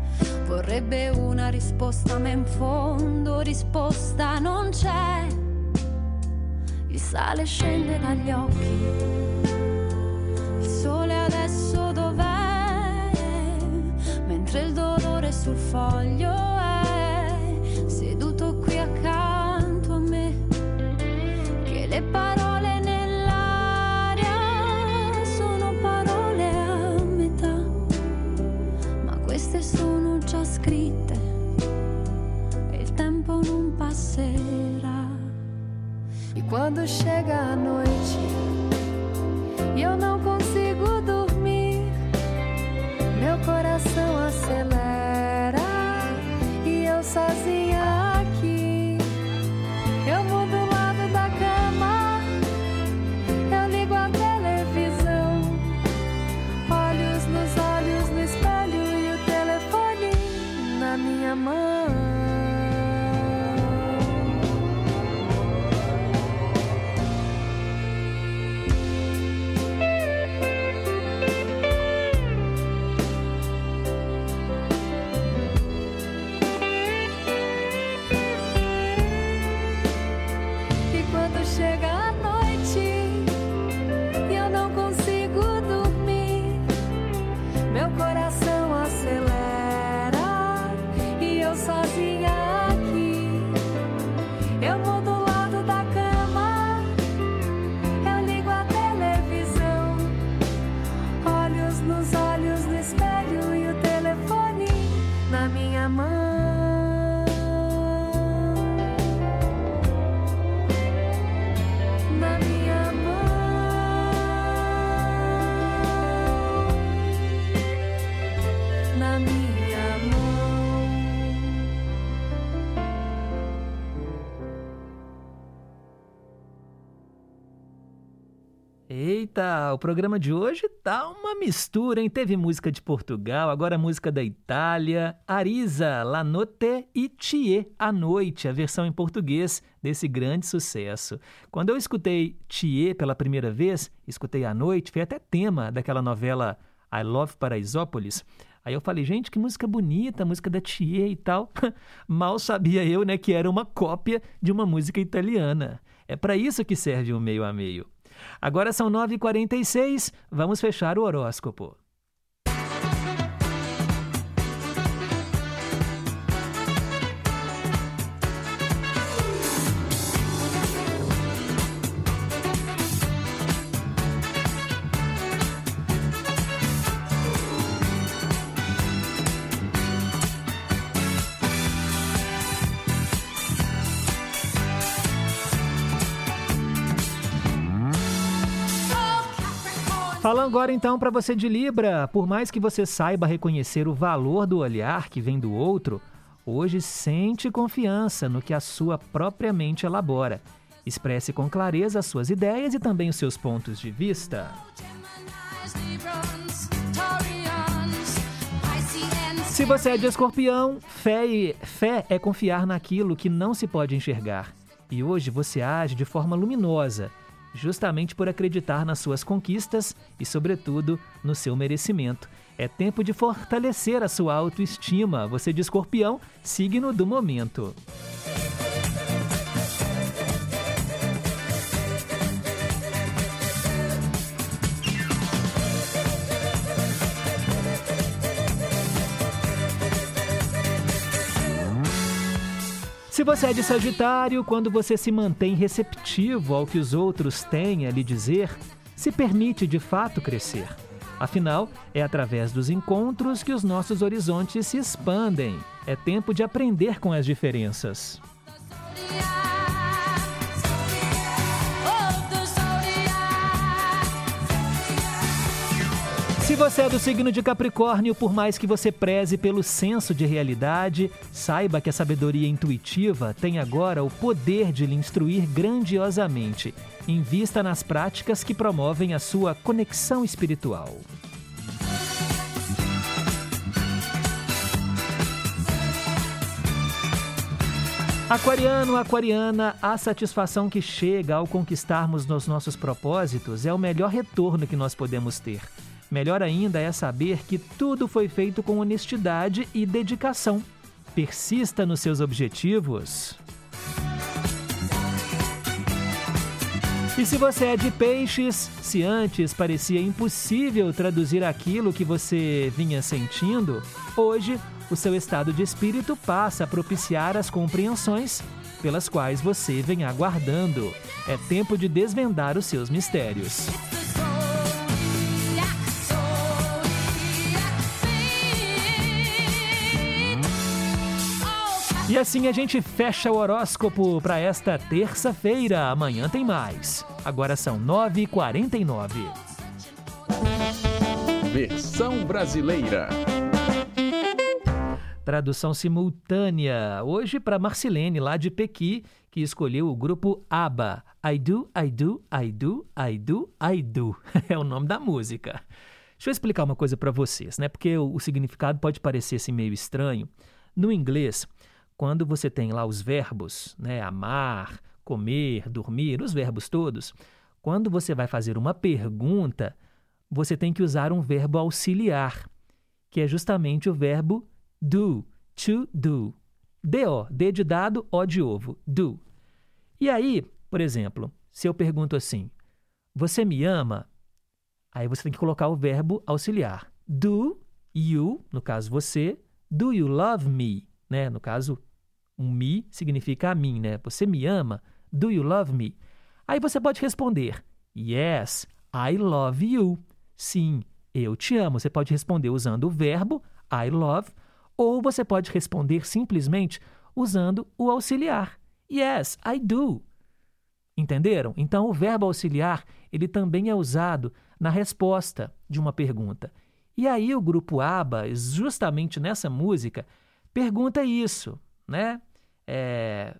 Vorrebbe una risposta, ma in fondo risposta non c'è. Il sale scende dagli occhi. Il sole adesso dov'è? Mentre il dolore sul foglio è seduto qui accanto a me. Che le parole E quando chega a noite e eu não consigo dormir, meu coração acelera e eu sozinha O programa de hoje tá uma mistura, hein? Teve música de Portugal, agora música da Itália, Arisa, La Notte e Thier, A Noite, a versão em português desse grande sucesso. Quando eu escutei Thier pela primeira vez, escutei A Noite, foi até tema daquela novela I Love Paraisópolis. Aí eu falei, gente, que música bonita, música da Thier e tal. (laughs) Mal sabia eu, né, que era uma cópia de uma música italiana. É para isso que serve o meio a meio. Agora são 9h46, vamos fechar o horóscopo. Agora então para você de Libra, por mais que você saiba reconhecer o valor do olhar que vem do outro, hoje sente confiança no que a sua própria mente elabora. Expresse com clareza as suas ideias e também os seus pontos de vista. Se você é de escorpião, fé, e- fé é confiar naquilo que não se pode enxergar. E hoje você age de forma luminosa, justamente por acreditar nas suas conquistas e, sobretudo, no seu merecimento. É tempo de fortalecer a sua autoestima. Você de escorpião, signo do momento. Se você é de Sagitário, quando você se mantém receptivo ao que os outros têm a lhe dizer, se permite de fato crescer. Afinal, é através dos encontros que os nossos horizontes se expandem. É tempo de aprender com as diferenças. Se você é do signo de Capricórnio, por mais que você preze pelo senso de realidade, saiba que a sabedoria intuitiva tem agora o poder de lhe instruir grandiosamente. Invista nas práticas que promovem a sua conexão espiritual. Aquariano, aquariana, a satisfação que chega ao conquistarmos nos nossos propósitos é o melhor retorno que nós podemos ter. Melhor ainda é saber que tudo foi feito com honestidade e dedicação. Persista nos seus objetivos. E se você é de peixes, se antes parecia impossível traduzir aquilo que você vinha sentindo, hoje o seu estado de espírito passa a propiciar as compreensões pelas quais você vem aguardando. É tempo de desvendar os seus mistérios. E assim a gente fecha o horóscopo para esta terça-feira. Amanhã tem mais. Agora são 9h49. Versão brasileira. Tradução simultânea. Hoje para Marcilene, lá de Pequi, que escolheu o grupo ABBA. I do, I do, I do, I do, I do. (laughs) É o nome da música. Deixa eu explicar uma coisa para vocês, né? Porque o, o significado pode parecer assim, meio estranho. No inglês, quando você tem lá os verbos, né, amar, comer, dormir, os verbos todos, quando você vai fazer uma pergunta, você tem que usar um verbo auxiliar, que é justamente o verbo do, to do. D-O, D de dado, O de ovo, do. E aí, por exemplo, se eu pergunto assim, você me ama? Aí você tem que colocar o verbo auxiliar. Do you, no caso você, do you love me? Né? No caso, um me significa a mim, né? Você me ama? Do you love me? Aí você pode responder: Yes, I love you. Sim, eu te amo. Você pode responder usando o verbo I love, ou você pode responder simplesmente usando o auxiliar. Yes, I do. Entenderam? Então o verbo auxiliar, ele também é usado na resposta de uma pergunta. E aí o grupo ABBA, justamente nessa música, pergunta isso, né? É,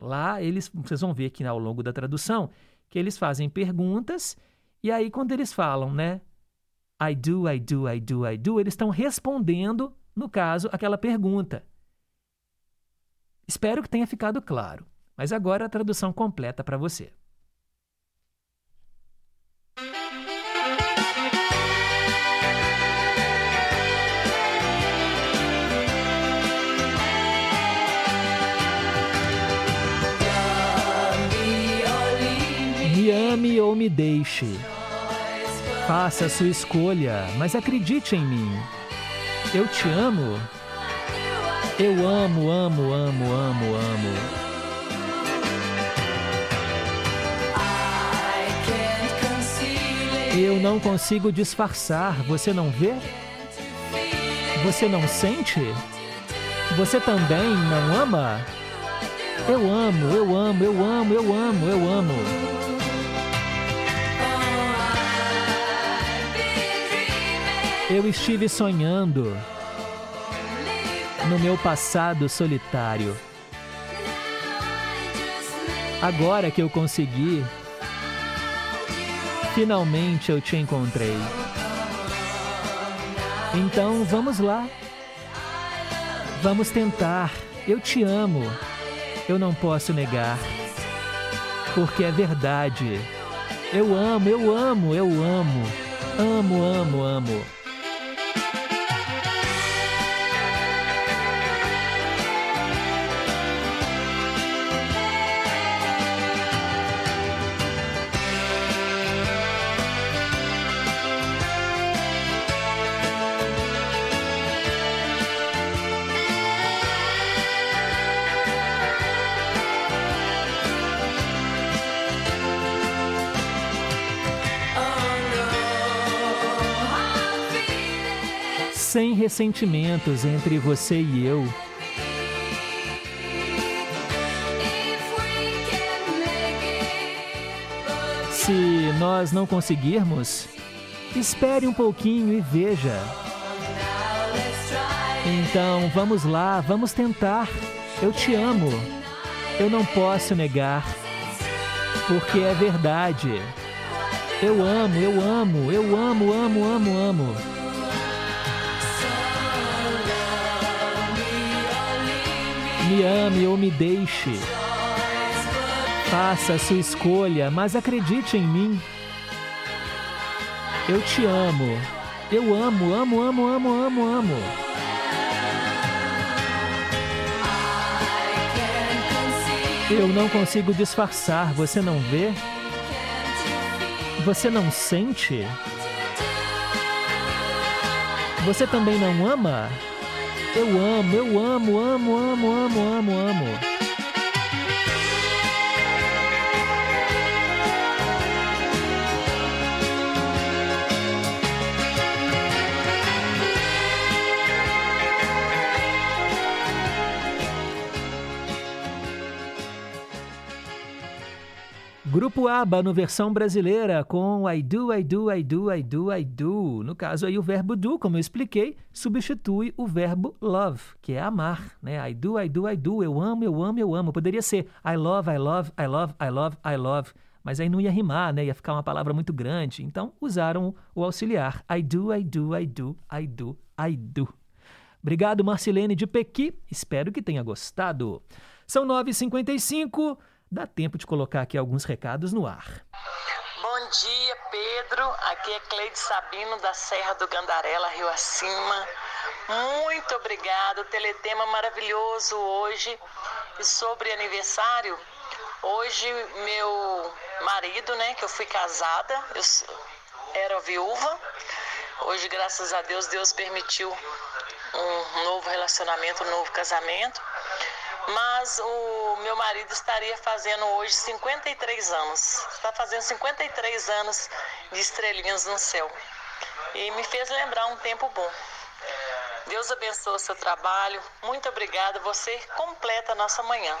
lá eles, vocês vão ver aqui ao longo da tradução, que eles fazem perguntas e aí quando eles falam, né, I do, I do, I do, I do, eles estão respondendo, no caso, aquela pergunta. Espero que tenha ficado claro, mas agora a tradução completa para você. Ame ou me deixe. Faça a sua escolha, mas acredite em mim. Eu te amo. Eu amo, amo, amo, amo, amo. Eu não consigo disfarçar, você não vê? Você não sente? Você também não ama? Eu amo, eu amo, eu amo, eu amo, eu amo. Eu estive sonhando no meu passado solitário. Agora que eu consegui, finalmente eu te encontrei. Então vamos lá. Vamos tentar. Eu te amo. Eu não posso negar. Porque é verdade. Eu amo, eu amo, eu amo. Amo, amo, amo. Ressentimentos entre você e eu. Se nós não conseguirmos, espere um pouquinho e veja. Então vamos lá, vamos tentar. Eu te amo. Eu não posso negar, porque é verdade. Eu amo, eu amo, eu amo, amo, amo, amo. Me ame ou me deixe. Faça a sua escolha, mas acredite em mim. Eu te amo. Eu amo, amo, amo, amo, amo, amo. Eu não consigo disfarçar, você não vê? Você não sente? Você também não ama? Eu amo, eu amo, amo, amo, amo, amo, amo. Grupo ABBA no versão brasileira com I do, I do, I do, I do, I do. No caso aí o verbo do, como eu expliquei, substitui o verbo love, que é amar, né? I do, I do, I do. Eu amo, eu amo, eu amo. Poderia ser I love, I love, I love, I love, I love. Mas aí não ia rimar, né? Ia ficar uma palavra muito grande. Então usaram o auxiliar. I do, I do, I do, I do, I do. Obrigado, Marcilene de Pequi. Espero que tenha gostado. São 9h55. Dá tempo de colocar aqui alguns recados no ar. Bom dia, Pedro. Aqui é Cleide Sabino, da Serra do Gandarela, Rio Acima. Muito obrigado. Teletema maravilhoso hoje. E sobre aniversário, hoje meu marido, né, que eu fui casada, eu era viúva. Hoje, graças a Deus, Deus permitiu um novo relacionamento, um novo casamento mas o meu marido estaria fazendo hoje 53 anos. Está fazendo 53 anos de estrelinhas no céu. E me fez lembrar um tempo bom. Deus abençoe o seu trabalho. Muito obrigada. Você completa a nossa manhã.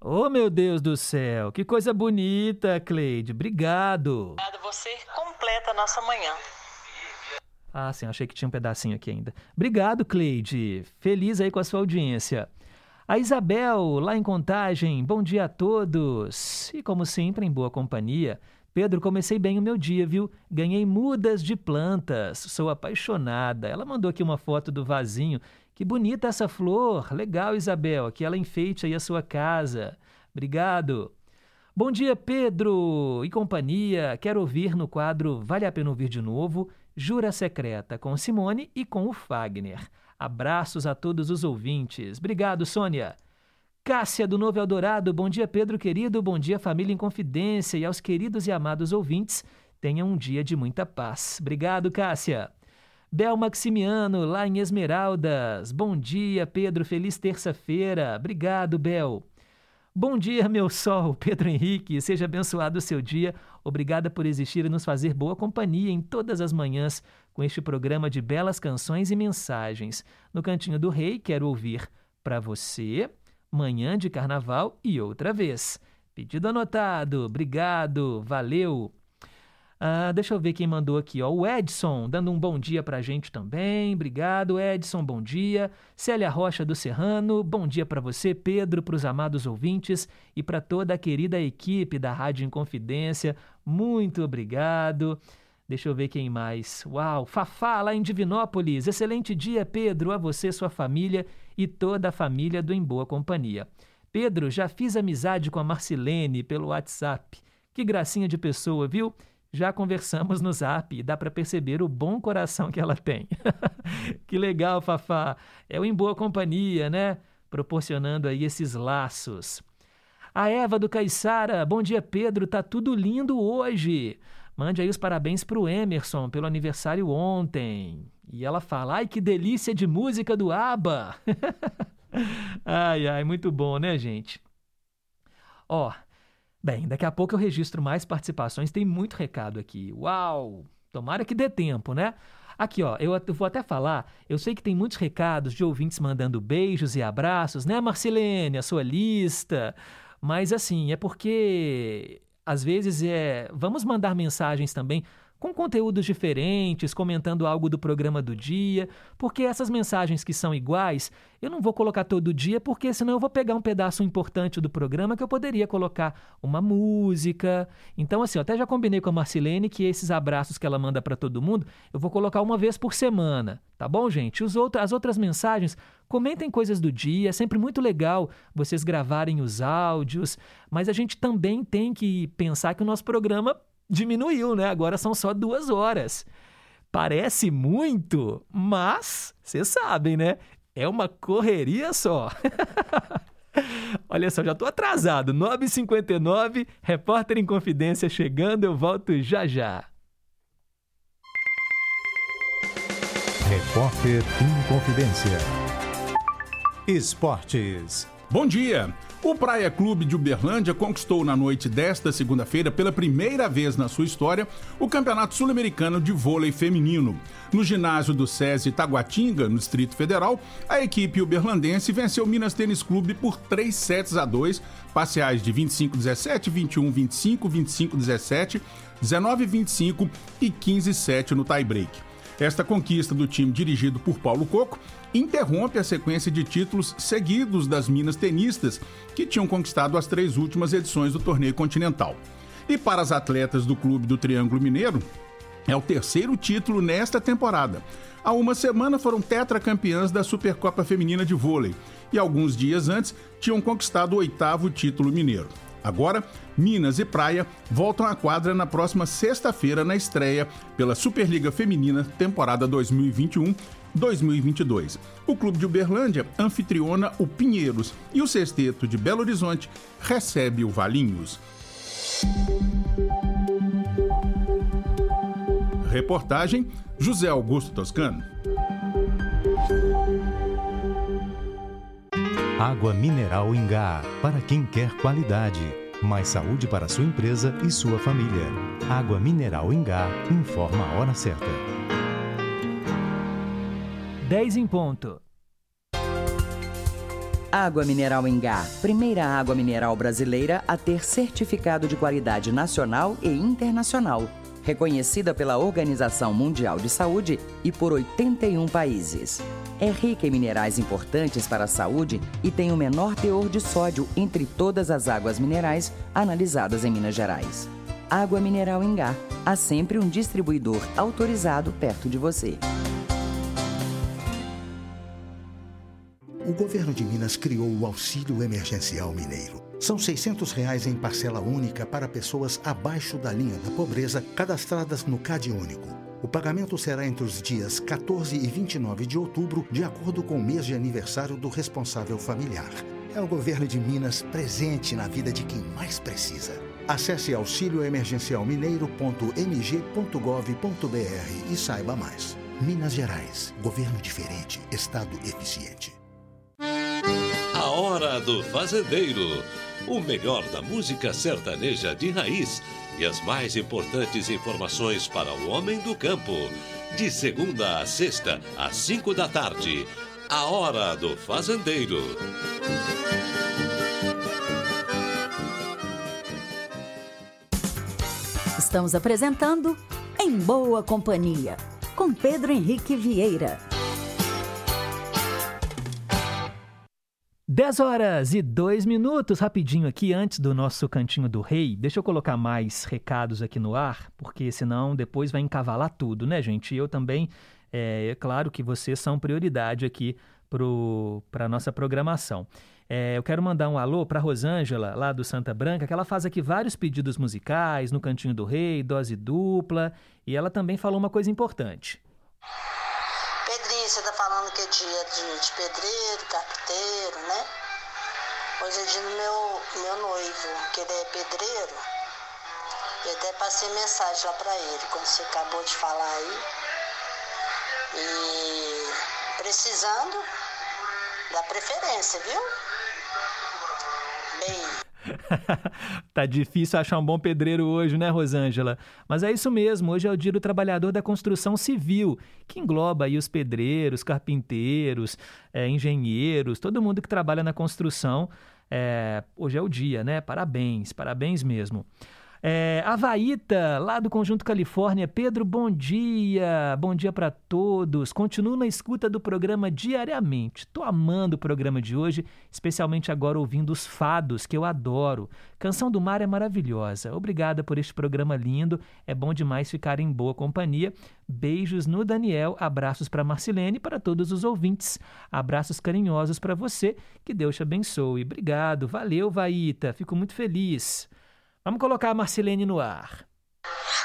Oh, meu Deus do céu, que coisa bonita, Cleide. Obrigado. Você completa a nossa manhã. Ah, sim, achei que tinha um pedacinho aqui ainda. Obrigado, Cleide. Feliz aí com a sua audiência. A Isabel, lá em Contagem, bom dia a todos. E como sempre, em boa companhia. Pedro, comecei bem o meu dia, viu? Ganhei mudas de plantas, sou apaixonada. Ela mandou aqui uma foto do vasinho. Que bonita essa flor. Legal, Isabel, que ela enfeite aí a sua casa. Obrigado. Bom dia, Pedro e companhia. Quero ouvir no quadro Vale a Pena Ouvir de Novo, Jura Secreta, com Simone e com o Fagner. Abraços a todos os ouvintes. Obrigado, Sônia. Cássia do Novo Eldorado, bom dia, Pedro querido, bom dia, família em confidência e aos queridos e amados ouvintes. Tenham um dia de muita paz. Obrigado, Cássia. Bel Maximiano, lá em Esmeraldas. Bom dia, Pedro. Feliz terça-feira. Obrigado, Bel. Bom dia, meu sol, Pedro Henrique. Seja abençoado o seu dia. Obrigada por existir e nos fazer boa companhia em todas as manhãs com este programa de belas canções e mensagens. No Cantinho do Rei, quero ouvir para você, Manhã de Carnaval e outra vez. Pedido anotado, obrigado, valeu. Ah, deixa eu ver quem mandou aqui, ó. O Edson, dando um bom dia pra gente também. Obrigado, Edson, bom dia. Célia Rocha do Serrano, bom dia para você, Pedro, para os amados ouvintes e para toda a querida equipe da Rádio Inconfidência. Muito obrigado. Deixa eu ver quem mais. Uau, Fafá, lá em Divinópolis. Excelente dia, Pedro, a você, sua família e toda a família do Em Boa Companhia. Pedro, já fiz amizade com a Marcilene pelo WhatsApp. Que gracinha de pessoa, viu? Já conversamos no zap e dá para perceber o bom coração que ela tem. (laughs) que legal, Fafá. É o Em Boa Companhia, né? Proporcionando aí esses laços. A Eva do Caiçara, bom dia, Pedro. Tá tudo lindo hoje. Mande aí os parabéns para o Emerson pelo aniversário ontem. E ela fala: ai, que delícia de música do ABBA! (laughs) ai, ai, muito bom, né, gente? Ó, bem, daqui a pouco eu registro mais participações, tem muito recado aqui. Uau! Tomara que dê tempo, né? Aqui, ó, eu, vou até falar, eu sei que tem muitos recados de ouvintes mandando beijos e abraços, né, Marcelene, a sua lista. Mas assim, é porque às vezes é. Vamos mandar mensagens também com conteúdos diferentes, comentando algo do programa do dia, porque essas mensagens que são iguais, eu não vou colocar todo dia, porque senão eu vou pegar um pedaço importante do programa que eu poderia colocar uma música. Então, assim, eu até já combinei com a Marcilene que esses abraços que ela manda para todo mundo, eu vou colocar uma vez por semana, tá bom, gente? Os as outras mensagens, comentem coisas do dia, é sempre muito legal vocês gravarem os áudios, mas a gente também tem que pensar que o nosso programa diminuiu, né? Agora são só duas horas. Parece muito, mas vocês sabem, né? É uma correria só. (laughs) Olha só, já estou atrasado. 9h59, repórter em confidência chegando, eu volto já já. Repórter em confidência. Esportes. Bom dia. O Praia Clube de Uberlândia conquistou na noite desta segunda-feira, pela primeira vez na sua história, o Campeonato Sul-Americano de Vôlei Feminino. No ginásio do SESI Taguatinga, no Distrito Federal, a equipe uberlandense venceu o Minas Tênis Clube por 3 sets a 2, parciais de 25-17, 21-25, 25-17, 19-25 e 15-7 no tie-break. Esta conquista do time dirigido por Paulo Coco interrompe a sequência de títulos seguidos das Minas tenistas, que tinham conquistado as três últimas edições do torneio continental. E para as atletas do Clube do Triângulo Mineiro, é o terceiro título nesta temporada. Há uma semana foram tetracampeãs da Supercopa Feminina de Vôlei e alguns dias antes tinham conquistado o oitavo título mineiro. Agora, Minas e Praia voltam à quadra na próxima sexta-feira na estreia pela Superliga Feminina temporada 2021-2022. O clube de Uberlândia anfitriona o Pinheiros e o Sexteto de Belo Horizonte recebe o Valinhos. Reportagem José Augusto Toscano. Água mineral Ingá, para quem quer qualidade. Mais saúde para sua empresa e sua família. Água mineral Ingá informa a hora certa. 10 em ponto. Água Mineral Ingá, primeira água mineral brasileira a ter certificado de qualidade nacional e internacional, reconhecida pela Organização Mundial de Saúde e por 81 países. É rica em minerais importantes para a saúde e tem o menor teor de sódio entre todas as águas minerais analisadas em Minas Gerais. Água Mineral Ingá. Há sempre um distribuidor autorizado perto de você. O governo de Minas criou o Auxílio Emergencial Mineiro. São 600 reais em parcela única para pessoas abaixo da linha da pobreza cadastradas no CAD Único. O pagamento será entre os dias 14 e 29 de outubro, de acordo com o mês de aniversário do responsável familiar. É o governo de Minas presente na vida de quem mais precisa. Acesse auxilioemergencialmineiro.mg.gov.br e saiba mais. Minas Gerais, governo diferente, estado eficiente. Hora do Fazendeiro. O melhor da música sertaneja de raiz e as mais importantes informações para o homem do campo. De segunda a sexta, às cinco da tarde. A Hora do Fazendeiro. Estamos apresentando Em Boa Companhia, com Pedro Henrique Vieira. 10 horas e 2 minutos, rapidinho aqui, antes do nosso cantinho do rei. Deixa eu colocar mais recados aqui no ar, porque senão depois vai encavalar tudo, né, gente? Eu também, é, é, claro que vocês são prioridade aqui para a nossa programação. É, eu quero mandar um alô para Rosângela, lá do Santa Branca, que ela faz aqui vários pedidos musicais no Cantinho do Rei, dose dupla, e ela também falou uma coisa importante. Você tá falando que é dia de, de pedreiro, carpinteiro, né? Hoje é dia do meu, meu noivo, que ele é pedreiro. Eu até passei mensagem lá pra ele, quando você acabou de falar aí. E precisando da preferência, viu? Beijo. (laughs) tá difícil achar um bom pedreiro hoje, né, Rosângela? Mas é isso mesmo, hoje é o dia do trabalhador da construção civil, que engloba aí os pedreiros, carpinteiros, é, engenheiros, todo mundo que trabalha na construção. É, hoje é o dia, né? Parabéns, parabéns mesmo. É, Avaíta, lá do Conjunto Califórnia. Pedro, bom dia. Bom dia para todos. Continuo na escuta do programa diariamente. Tô amando o programa de hoje, especialmente agora ouvindo os fados, que eu adoro. Canção do Mar é maravilhosa. Obrigada por este programa lindo. É bom demais ficar em boa companhia. Beijos no Daniel, abraços para Marcilene e para todos os ouvintes. Abraços carinhosos para você. Que Deus te abençoe. Obrigado. Valeu, Vaíta. Fico muito feliz. Vamos colocar a Marcelene no ar.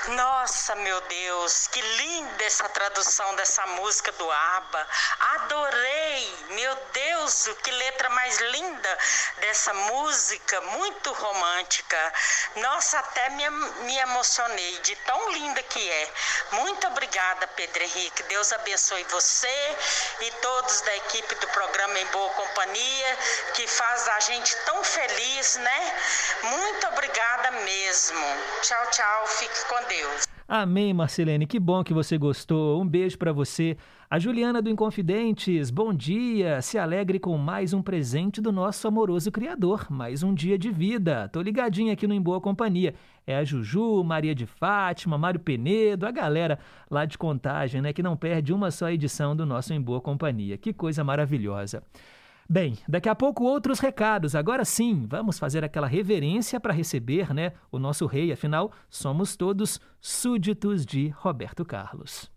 Nossa, meu Deus, que linda essa tradução dessa música do ABBA. Adorei! Meu Deus, que letra mais linda dessa música, muito romântica. Nossa, até me, me emocionei de tão linda que é. Muito obrigada, Pedro Henrique. Deus abençoe você e todos da equipe do programa Em Boa Companhia, que faz a gente tão feliz, né? Muito obrigada mesmo. Tchau, tchau. Fique com Deus. Amém, Marcelene. Que bom que você gostou. Um beijo para você. A Juliana do Inconfidentes, bom dia. Se alegre com mais um presente do nosso amoroso Criador. Mais um dia de vida. Tô ligadinha aqui no Em Boa Companhia. É a Juju, Maria de Fátima, Mário Penedo, a galera lá de Contagem, né? Que não perde uma só edição do nosso Em Boa Companhia. Que coisa maravilhosa. Bem, daqui a pouco outros recados. Agora sim, vamos fazer aquela reverência para receber, né, o nosso rei, afinal, somos todos súditos de Roberto Carlos.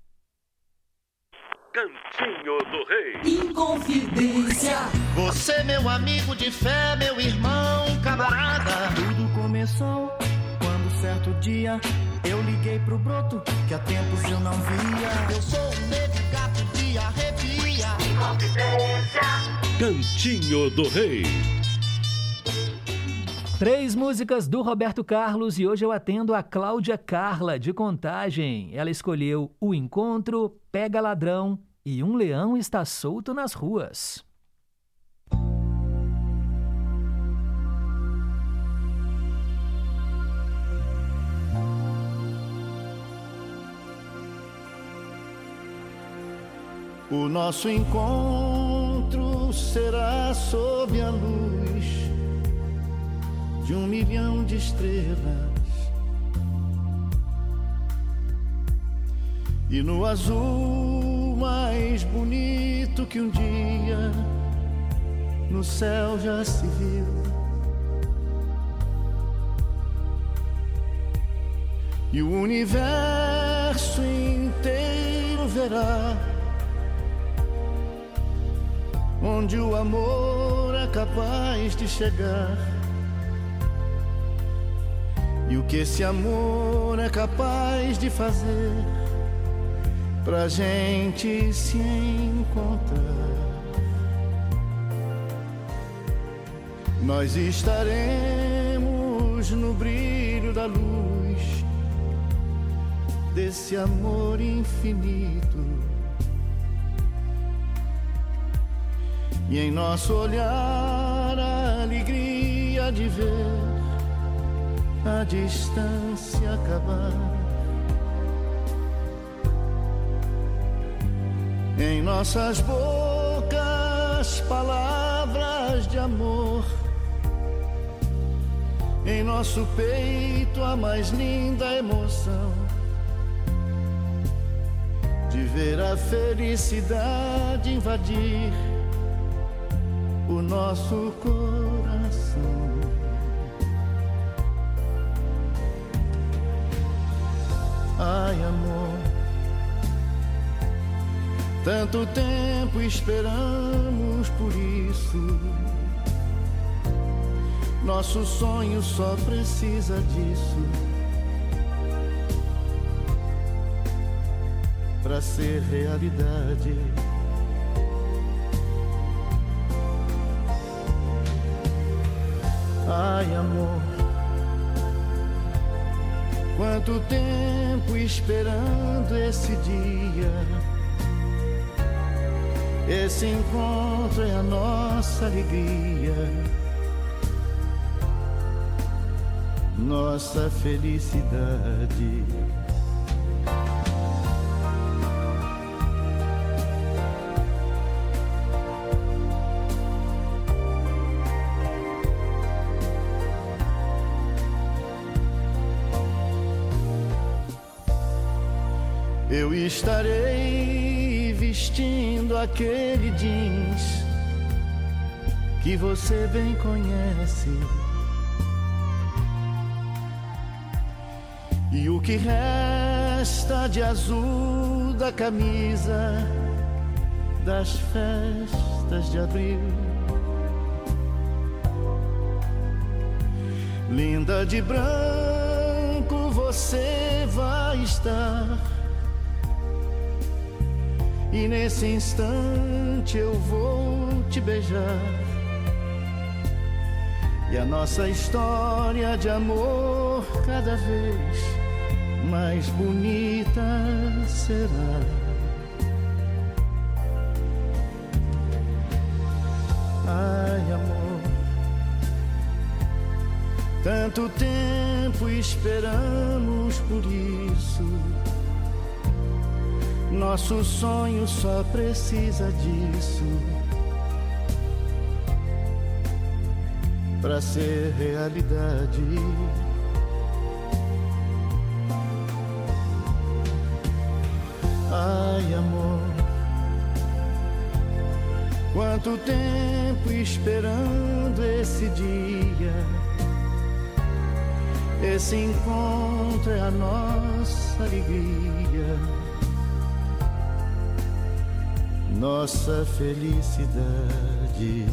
Cantinho do Rei. Inconfidência. Você, meu amigo de fé, meu irmão, camarada. Tudo começou quando certo dia eu liguei pro broto que há tempos eu não via. Eu sou um negro gato de arrepia. Cantinho do Rei. Três músicas do Roberto Carlos e hoje eu atendo a Cláudia Carla, de Contagem. Ela escolheu O Encontro, Pega Ladrão e Um Leão Está Solto nas Ruas. O nosso encontro será sob a luz de um milhão de estrelas. E no azul mais bonito que um dia no céu já se viu. E o universo inteiro verá onde o amor é capaz de chegar. E o que esse amor é capaz de fazer pra gente se encontrar. Nós estaremos no brilho da luz desse amor infinito e em nosso olhar a alegria de ver a distância acabar. Em nossas bocas, palavras de amor. Em nosso peito, a mais linda emoção de ver a felicidade invadir o nosso coração. Ai, amor, tanto tempo esperamos por isso. Nosso sonho só precisa disso. Pra ser realidade. Ai, amor, quanto tempo esperando esse dia. Esse encontro é a nossa alegria. nossa felicidade. Estarei vestindo aquele jeans que você bem conhece. E o que resta de azul da camisa das festas de abril. Linda de branco você vai estar. E nesse instante eu vou te beijar. E a nossa história de amor cada vez mais bonita será. Ai, amor, tanto tempo esperamos por isso. Nosso sonho só precisa disso para ser realidade. Ai, amor, quanto tempo esperando esse dia. Esse encontro é a nossa alegria, nossa felicidade.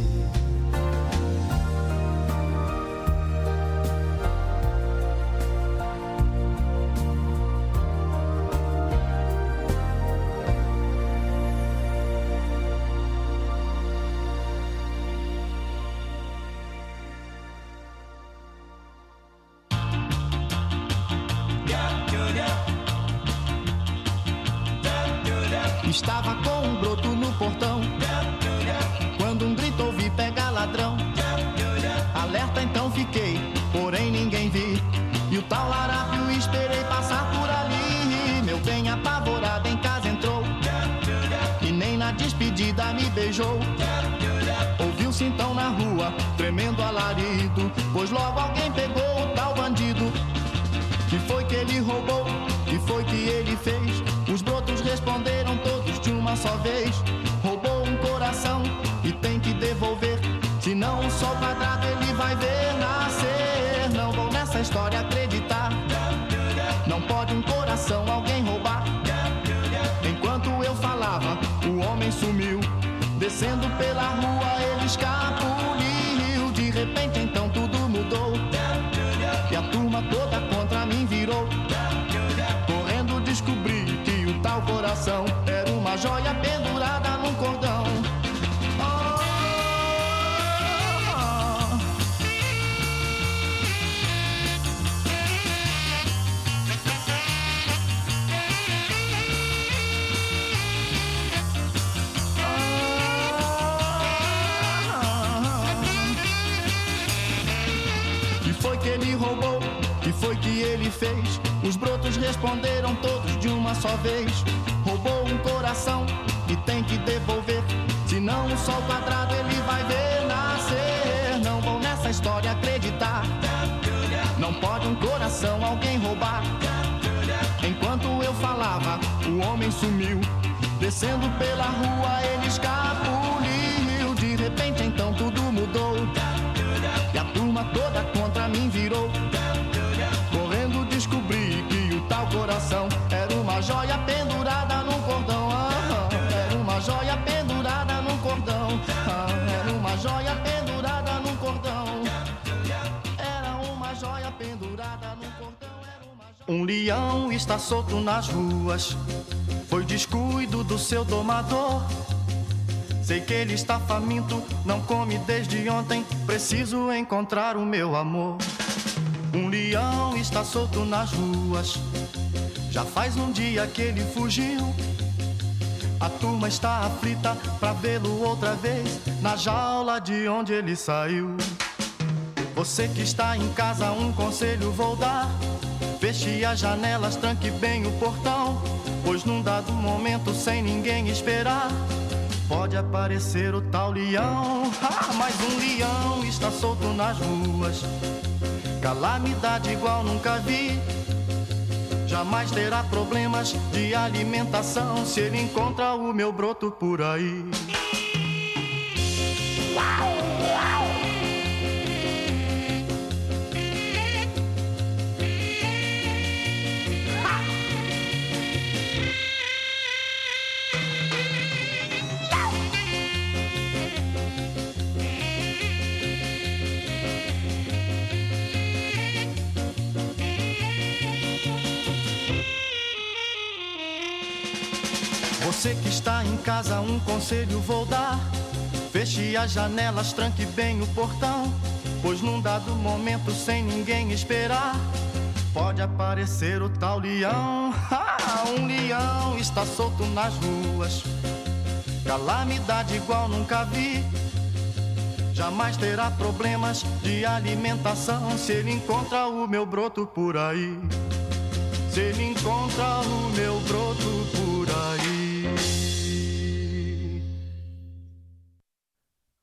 Solto nas ruas. Foi descuido do seu domador. Sei que ele está faminto, não come desde ontem. Preciso encontrar o meu amor. Um leão está solto nas ruas. Já faz um dia que ele fugiu. A turma está aflita pra vê-lo outra vez na jaula de onde ele saiu. Você que está em casa, um conselho vou dar. Feche as janelas, tranque bem o portão. Pois num dado momento, sem ninguém esperar, pode aparecer o tal leão. Ah, mas um leão está solto nas ruas. Calamidade igual nunca vi. Jamais terá problemas de alimentação se ele encontra o meu broto por aí. Casa, um conselho vou dar. Feche as janelas, tranque bem o portão. Pois num dado momento, sem ninguém esperar, pode aparecer o tal leão. (laughs) Ah, um leão está solto nas ruas. Calamidade igual nunca vi. Jamais terá problemas de alimentação se ele encontra o meu broto por aí. Se ele encontra o meu broto por aí.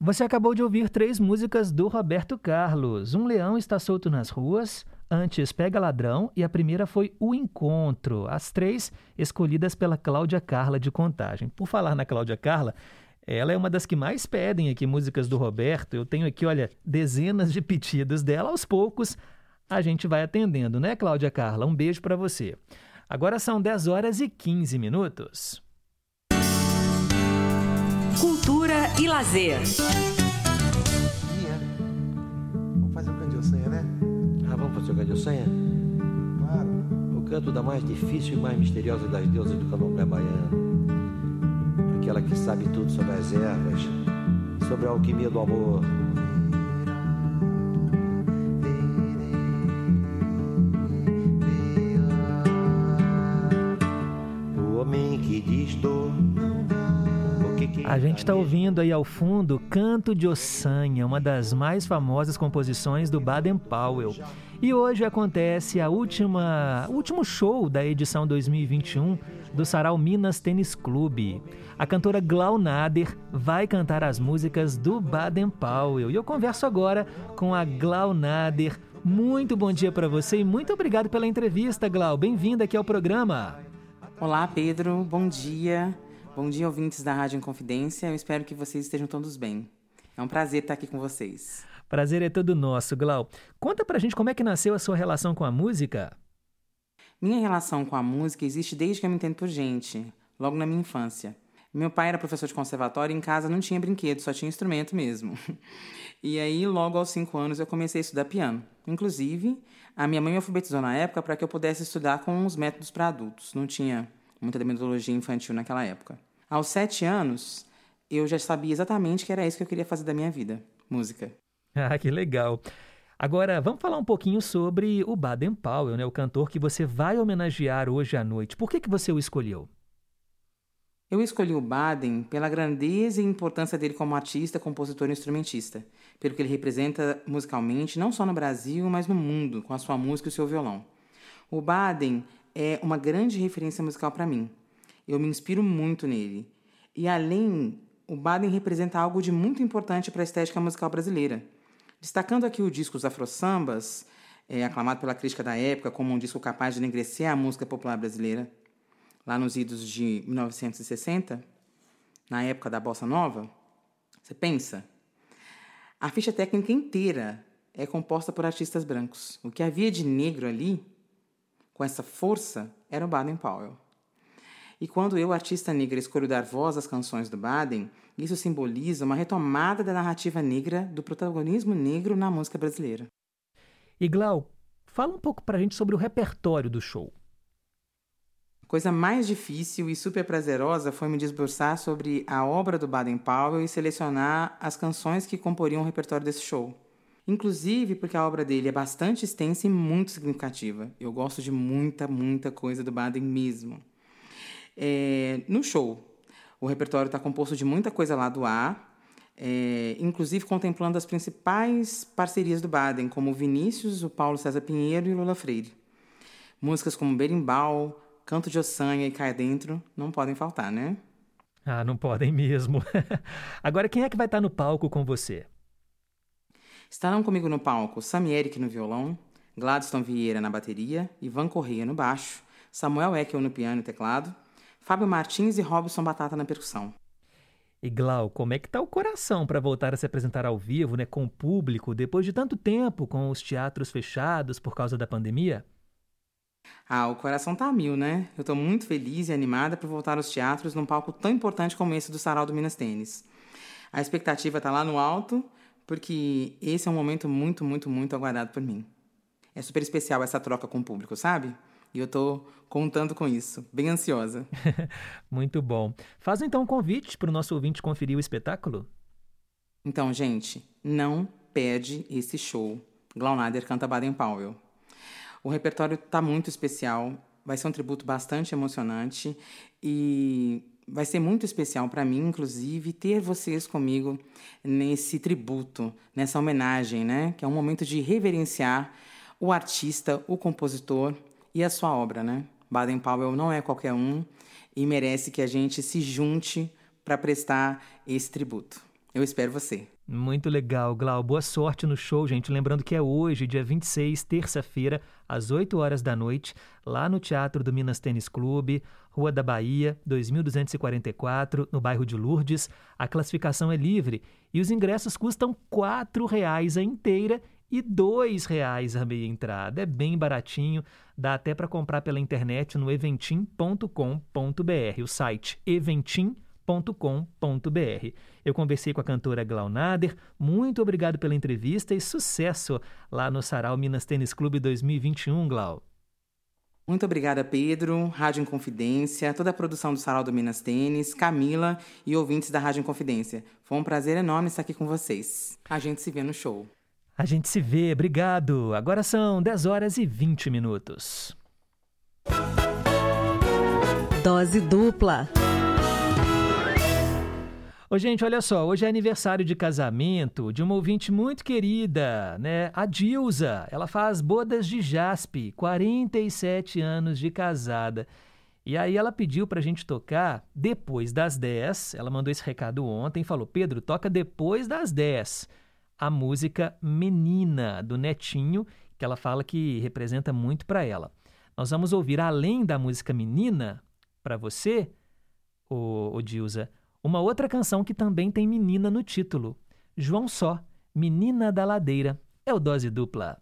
Você acabou de ouvir três músicas do Roberto Carlos. Um Leão está solto nas ruas, Antes Pega Ladrão e a primeira foi O Encontro. As três escolhidas pela Cláudia Carla de Contagem. Por falar na Cláudia Carla, ela é uma das que mais pedem aqui músicas do Roberto. Eu tenho aqui, olha, dezenas de pedidos dela. Aos poucos a gente vai atendendo, né, Cláudia Carla? Um beijo para você. Agora são 10 horas e 15 minutos. Cultura e lazer. Vamos fazer o canto de ossanha, né? Ah, vamos fazer o canto de ossanha? Claro. O canto da mais difícil e mais misteriosa das deusas do candomblé baiano. Aquela que sabe tudo sobre as ervas, sobre a alquimia do amor. A gente está ouvindo aí ao fundo Canto de Ossanha, uma das mais famosas composições do Baden Powell. E hoje acontece a última, último show da edição 2021 do Sarau Minas Tênis Clube. A cantora Glau Nader vai cantar as músicas do Baden Powell. E eu converso agora com a Glau Nader. Muito bom dia para você e muito obrigado pela entrevista, Glau. Bem-vinda aqui ao programa. Olá, Pedro. Bom dia. Bom dia, ouvintes da Rádio Inconfidência. Eu espero que vocês estejam todos bem. É um prazer estar aqui com vocês. Prazer é todo nosso, Glau. Conta pra gente como é que nasceu a sua relação com a música. Minha relação com a música existe desde que eu me entendo por gente, logo na minha infância. Meu pai era professor de conservatório e em casa não tinha brinquedo, só tinha instrumento mesmo. (laughs) E aí, logo aos cinco anos, eu comecei a estudar piano. Inclusive, a minha mãe me alfabetizou na época para que eu pudesse estudar com os métodos para adultos. Não tinha muita metodologia infantil naquela época. Aos sete anos, eu já sabia exatamente que era isso que eu queria fazer da minha vida: música. (laughs) Ah, que legal. Agora, vamos falar um pouquinho sobre o Baden Powell, né? o cantor que você vai homenagear hoje à noite. Por que, que você o escolheu? Eu escolhi o Baden pela grandeza e importância dele como artista, compositor e instrumentista, pelo que ele representa musicalmente, não só no Brasil, mas no mundo, com a sua música e o seu violão. O Baden é uma grande referência musical para mim. Eu me inspiro muito nele. E além, o Baden representa algo de muito importante para a estética musical brasileira. Destacando aqui o disco Os Afro Sambas, é, aclamado pela crítica da época como um disco capaz de enegrecer a música popular brasileira, lá nos idos de 1960, na época da Bossa Nova, você pensa? A ficha técnica inteira é composta por artistas brancos. O que havia de negro ali, com essa força, era o Baden Powell. E quando eu, artista negra, escolho dar voz às canções do Baden, isso simboliza uma retomada da narrativa negra, do protagonismo negro na música brasileira. E Glau, fala um pouco pra gente sobre o repertório do show. A coisa mais difícil e super prazerosa foi me desbruçar sobre a obra do Baden Powell e selecionar as canções que comporiam o repertório desse show. Inclusive porque a obra dele é bastante extensa e muito significativa. Eu gosto de muita, muita coisa do Baden mesmo. É, no show, o repertório está composto de muita coisa lá do A, é, inclusive contemplando as principais parcerias do Baden, como Vinícius, o Paulo César Pinheiro e Lula Freire. Músicas como Berimbau, Canto de Ossanha e Cai Dentro não podem faltar, né? Ah, não podem mesmo. (laughs) Agora, quem é que vai estar no palco com você? Estarão comigo no palco Sami Eric no violão, Gladstone Vieira na bateria, Ivan Correia no baixo, Samuel Eckel no piano e teclado, Fábio Martins e Robson Batata na percussão. E Glau, como é que tá o coração para voltar a se apresentar ao vivo, né, com o público, depois de tanto tempo com os teatros fechados por causa da pandemia? Ah, o coração tá a mil, né? Eu tô muito feliz e animada por voltar aos teatros num palco tão importante como esse do Sarau do Minas Tênis. A expectativa tá lá no alto, porque esse é um momento muito, muito, muito aguardado por mim. É super especial essa troca com o público, sabe? E eu tô contando com isso, bem ansiosa. (laughs) Muito bom. Faz então um convite para o nosso ouvinte conferir o espetáculo. Então, gente, não perde esse show. Glaunader canta Baden Powell. O repertório tá muito especial, vai ser um tributo bastante emocionante e vai ser muito especial para mim, inclusive, ter vocês comigo nesse tributo, nessa homenagem, né? Que é um momento de reverenciar o artista, o compositor e a sua obra, né? Baden Powell não é qualquer um e merece que a gente se junte para prestar esse tributo. Eu espero você. Muito legal, Glau. Boa sorte no show, gente. Lembrando que é hoje, dia 26, terça-feira, às 8 horas da noite, lá no Teatro do Minas Tênis Clube, Rua da Bahia, 2244, no bairro de Lourdes. A classificação é livre e os ingressos custam R$ reais a inteira e R$ reais a meia entrada. É bem baratinho, dá até para comprar pela internet no eventim.com.br, o site eventim.com.br. Eu conversei com a cantora Glaunader, muito obrigado pela entrevista e sucesso lá no Sarau Minas Tênis Clube 2021, Glau. Muito obrigada, Pedro, Rádio Inconfidência, toda a produção do Sarau do Minas Tênis, Camila e ouvintes da Rádio Inconfidência. Foi um prazer enorme estar aqui com vocês. A gente se vê no show. A gente se vê, obrigado. Agora são 10 horas e 20 minutos. Dose dupla. Ô, gente, olha só, hoje é aniversário de casamento de uma ouvinte muito querida, né? A Dilza. Ela faz bodas de jaspe, 47 anos de casada. E aí ela pediu pra gente tocar depois das 10. Ela mandou esse recado ontem, falou: "Pedro, toca depois das 10" a música Menina, do Netinho, que ela fala que representa muito para ela. Nós vamos ouvir, além da música Menina, para você, o Dilza, uma outra canção que também tem menina no título. João Só, Menina da Ladeira. É o Dose Dupla.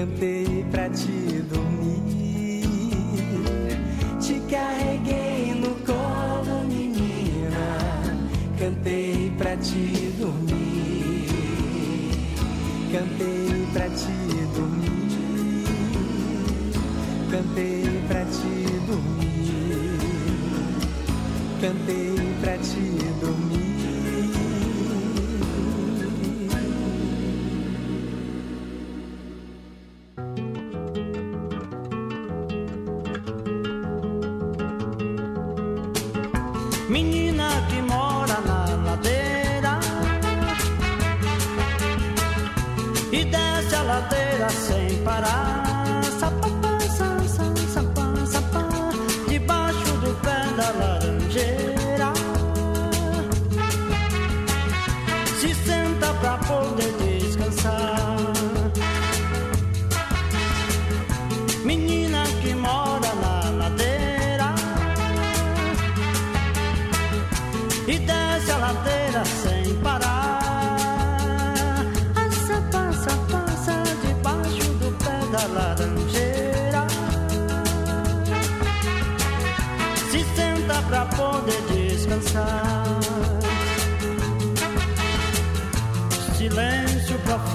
Cantei pra te dormir. Te carreguei no colo, menina. Cantei pra te dormir. Cantei pra te dormir. Cantei pra te dormir. Cantei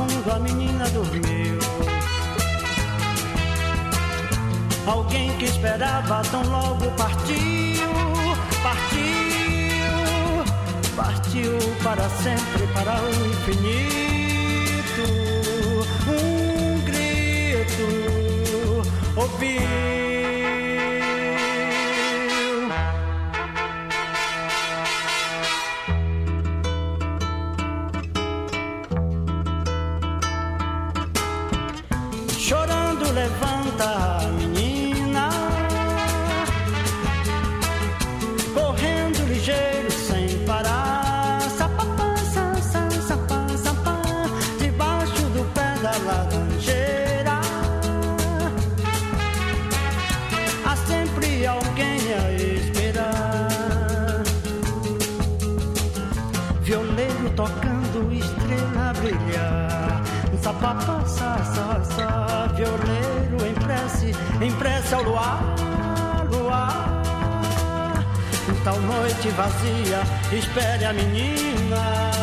Profundo, a menina dormiu. Alguém que esperava tão logo partiu, partiu, partiu para sempre, para o infinito. Um grito ouviu. Vazia, espere a menina.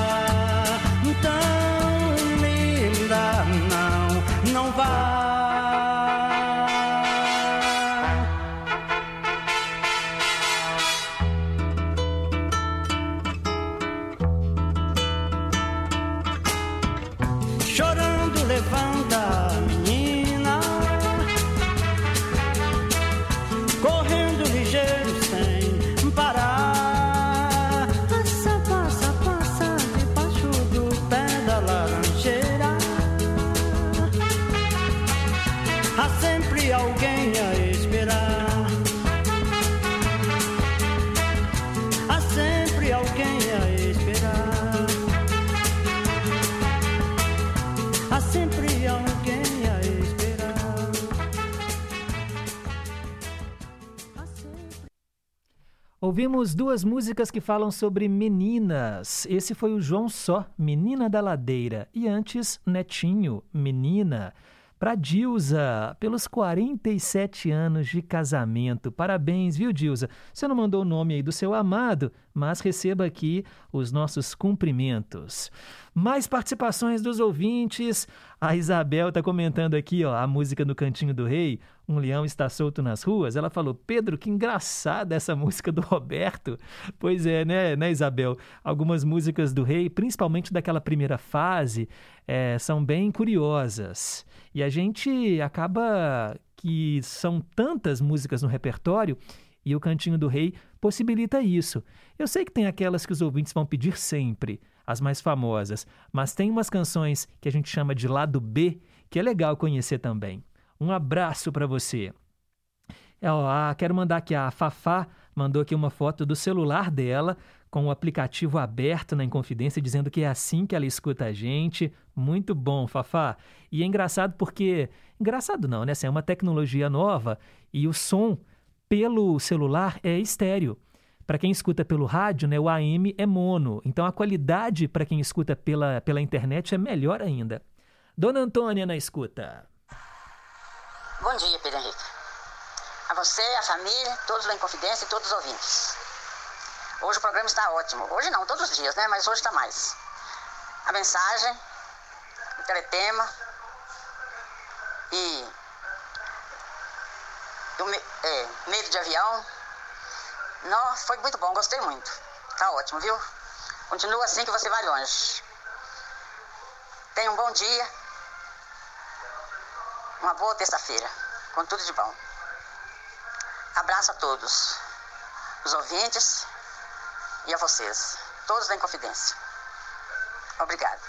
Ouvimos duas músicas que falam sobre meninas. Esse foi o João Só, Menina da Ladeira. E antes, Netinho, Menina. para Dilza, pelos 47 anos de casamento. Parabéns, viu, Dilza? Você não mandou o nome aí do seu amado, mas receba aqui os nossos cumprimentos. Mais participações dos ouvintes. A Isabel está comentando aqui, ó, a música no Cantinho do Rei. Um leão está solto nas ruas. Ela falou: Pedro, que engraçada essa (laughs) música do Roberto. Pois é, né, né, Isabel? Algumas músicas do Rei, principalmente daquela primeira fase, é, são bem curiosas. E a gente acaba que são tantas músicas no repertório e o Cantinho do Rei possibilita isso. Eu sei que tem aquelas que os ouvintes vão pedir sempre, as mais famosas, mas tem umas canções que a gente chama de lado B que é legal conhecer também. Um abraço para você. Ah, quero mandar aqui a Fafá mandou aqui uma foto do celular dela com o aplicativo aberto na Inconfidência, dizendo que é assim que ela escuta a gente. Muito bom, Fafá. E é engraçado porque. Engraçado não, né? Assim, é uma tecnologia nova e o som pelo celular é estéreo. Para quem escuta pelo rádio, né, o AM é mono. Então a qualidade para quem escuta pela, pela internet é melhor ainda. Dona Antônia na escuta. Bom dia, Pedro Henrique. A você, a família, todos da Inconfidência e todos os ouvintes. Hoje o programa está ótimo. Hoje não, todos os dias, né? Mas hoje está mais. A mensagem, o teletema e o me, é, medo de avião. Nossa, foi muito bom, gostei muito. Tá ótimo, viu? Continua assim que você vai longe. Tenha um bom dia. Uma boa terça-feira. Com tudo de bom. Abraço a todos. Os ouvintes e a vocês, todos da Inconfidência. Obrigado.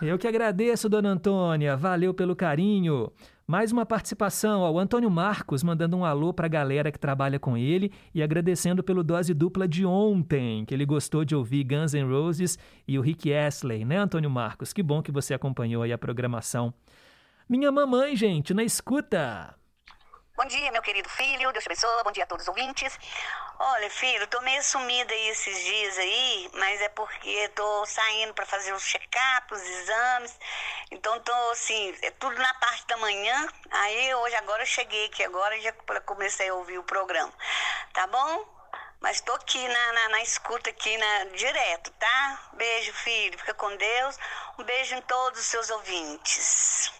Eu que agradeço, dona Antônia. Valeu pelo carinho. Mais uma participação ao Antônio Marcos, mandando um alô para a galera que trabalha com ele e agradecendo pelo dose dupla de ontem, que ele gostou de ouvir Guns N' Roses e o Rick Astley, né, Antônio Marcos? Que bom que você acompanhou aí a programação. Minha mamãe, gente, na escuta. Bom dia, meu querido filho, Deus te abençoe, bom dia a todos os ouvintes. Olha, filho, tô meio sumida aí esses dias aí, mas é porque tô saindo para fazer os check-ups, os exames. Então tô assim, é tudo na parte da manhã. Aí hoje agora eu cheguei aqui agora já comecei a ouvir o programa. Tá bom? Mas tô aqui na, na, na escuta aqui na, direto, tá? Beijo, filho. Fica com Deus. Um beijo em todos os seus ouvintes.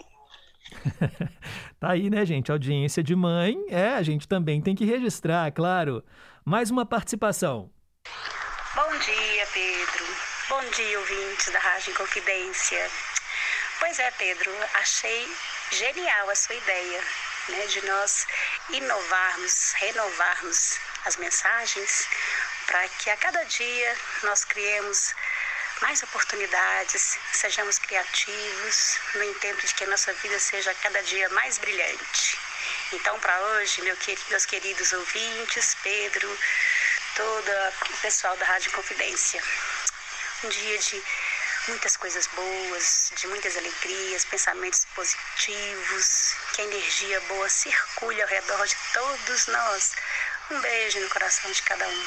(laughs) Tá aí, né, gente? Audiência de mãe, é, a gente também tem que registrar, claro. Mais uma participação. Bom dia, Pedro. Bom dia, ouvintes da Rádio Confidência. Pois é, Pedro, achei genial a sua ideia, né, de nós inovarmos, renovarmos as mensagens para que a cada dia nós criemos mais oportunidades, sejamos criativos, no intento de que a nossa vida seja cada dia mais brilhante. Então, para hoje, meu querido, meus queridos ouvintes, Pedro, todo o pessoal da Rádio Confidência, um dia de muitas coisas boas, de muitas alegrias, pensamentos positivos, que a energia boa circule ao redor de todos nós. Um beijo no coração de cada um.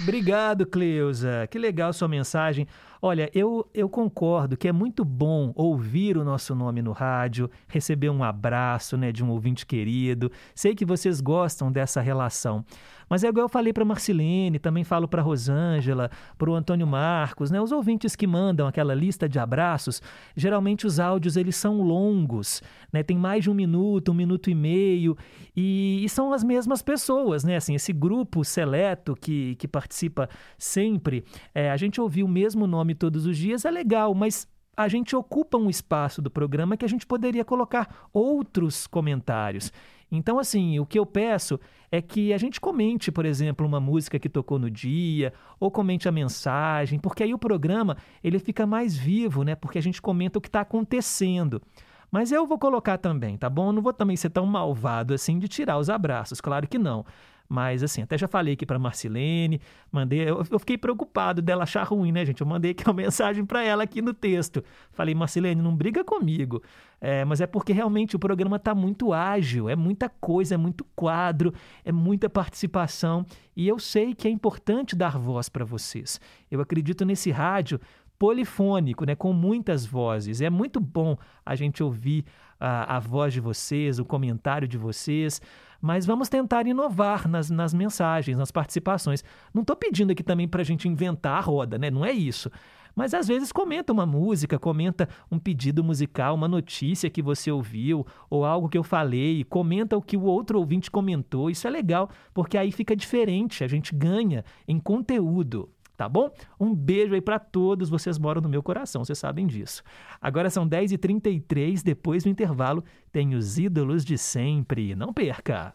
Obrigado, Cleusa. Que legal sua mensagem. Olha, eu, eu concordo que é muito bom ouvir o nosso nome no rádio, receber um abraço né, de um ouvinte querido. Sei que vocês gostam dessa relação. Mas é igual eu falei para Marcilene, também falo para Rosângela, para o Antônio Marcos, né? Os ouvintes que mandam aquela lista de abraços, geralmente os áudios eles são longos, né? Tem mais de um minuto, um minuto e meio, e, e são as mesmas pessoas, né? Assim, esse grupo seleto que, que participa sempre, é, a gente ouvir o mesmo nome todos os dias é legal, mas a gente ocupa um espaço do programa que a gente poderia colocar outros comentários. Então, assim, o que eu peço é que a gente comente, por exemplo, uma música que tocou no dia, ou comente a mensagem, porque aí o programa ele fica mais vivo, né? Porque a gente comenta o que está acontecendo. Mas eu vou colocar também, tá bom? Eu não vou também ser tão malvado assim de tirar os abraços, claro que não. Mas, assim, até já falei aqui para Marcilene, mandei. Eu, eu, fiquei preocupado dela achar ruim, né, gente? Eu mandei aqui uma (laughs) mensagem para ela aqui no texto. Falei, Marcilene, não briga comigo. É, mas é porque realmente o programa está muito ágil, é muita coisa, é muito quadro, é muita participação. E eu sei que é importante dar voz para vocês. Eu acredito nesse rádio polifônico, né, com muitas vozes. É muito bom a gente ouvir a, a voz de vocês, o comentário de vocês, mas vamos tentar inovar nas, nas mensagens, nas participações. Não estou pedindo aqui também para a gente inventar a roda, né? Não é isso. Mas às vezes comenta uma música, comenta um pedido musical, uma notícia que você ouviu, ou algo que eu falei, comenta o que o outro ouvinte comentou. Isso é legal, porque aí fica diferente, a gente ganha em conteúdo tá bom? Um beijo aí para todos, vocês moram no meu coração, vocês sabem disso. Agora são 10h33, depois do intervalo tem os ídolos de sempre. Não perca!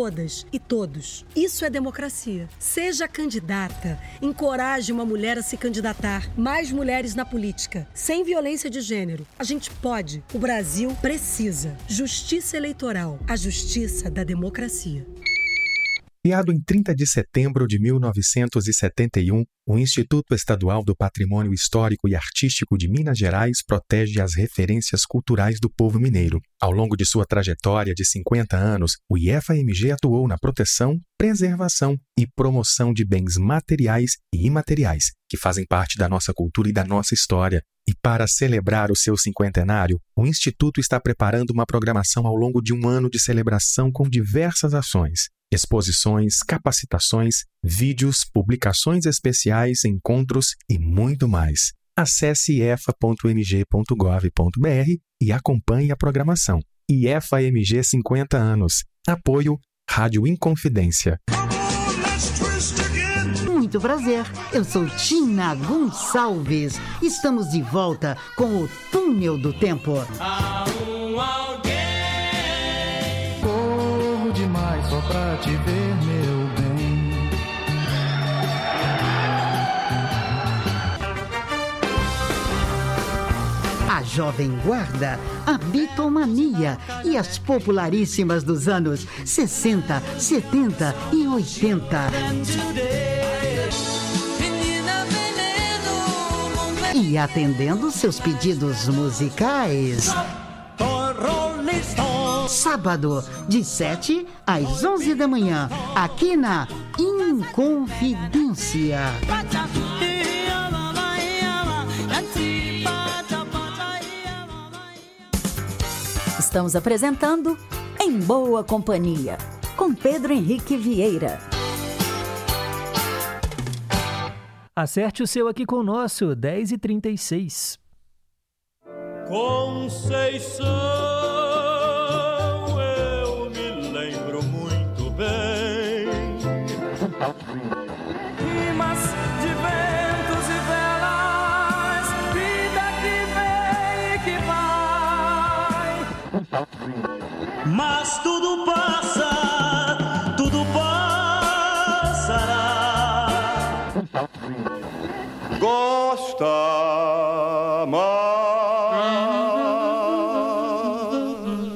todas e todos. Isso é democracia. Seja candidata, encoraje uma mulher a se candidatar. Mais mulheres na política, sem violência de gênero. A gente pode. O Brasil precisa. Justiça eleitoral, a justiça da democracia. Criado em 30 de setembro de 1971, o Instituto Estadual do Patrimônio Histórico e Artístico de Minas Gerais protege as referências culturais do povo mineiro. Ao longo de sua trajetória de 50 anos, o IFAMG atuou na proteção, preservação e promoção de bens materiais e imateriais que fazem parte da nossa cultura e da nossa história. E para celebrar o seu cinquentenário, o Instituto está preparando uma programação ao longo de um ano de celebração com diversas ações exposições, capacitações, vídeos, publicações especiais, encontros e muito mais. Acesse efa.mg.gov.br e acompanhe a programação. IEFA MG 50 anos. Apoio Rádio Inconfidência. Muito prazer, eu sou Tina Gonçalves. Estamos de volta com o Túnel do Tempo. Pra te ver, meu bem. A Jovem Guarda, a Bitomania e as popularíssimas dos anos 60, 70 e 80. E atendendo seus pedidos musicais sábado, de 7 às 11 da manhã, aqui na Inconfidência. Estamos apresentando Em Boa Companhia, com Pedro Henrique Vieira. Acerte o seu aqui com o nosso, 10h36. Conceição Gosta mais.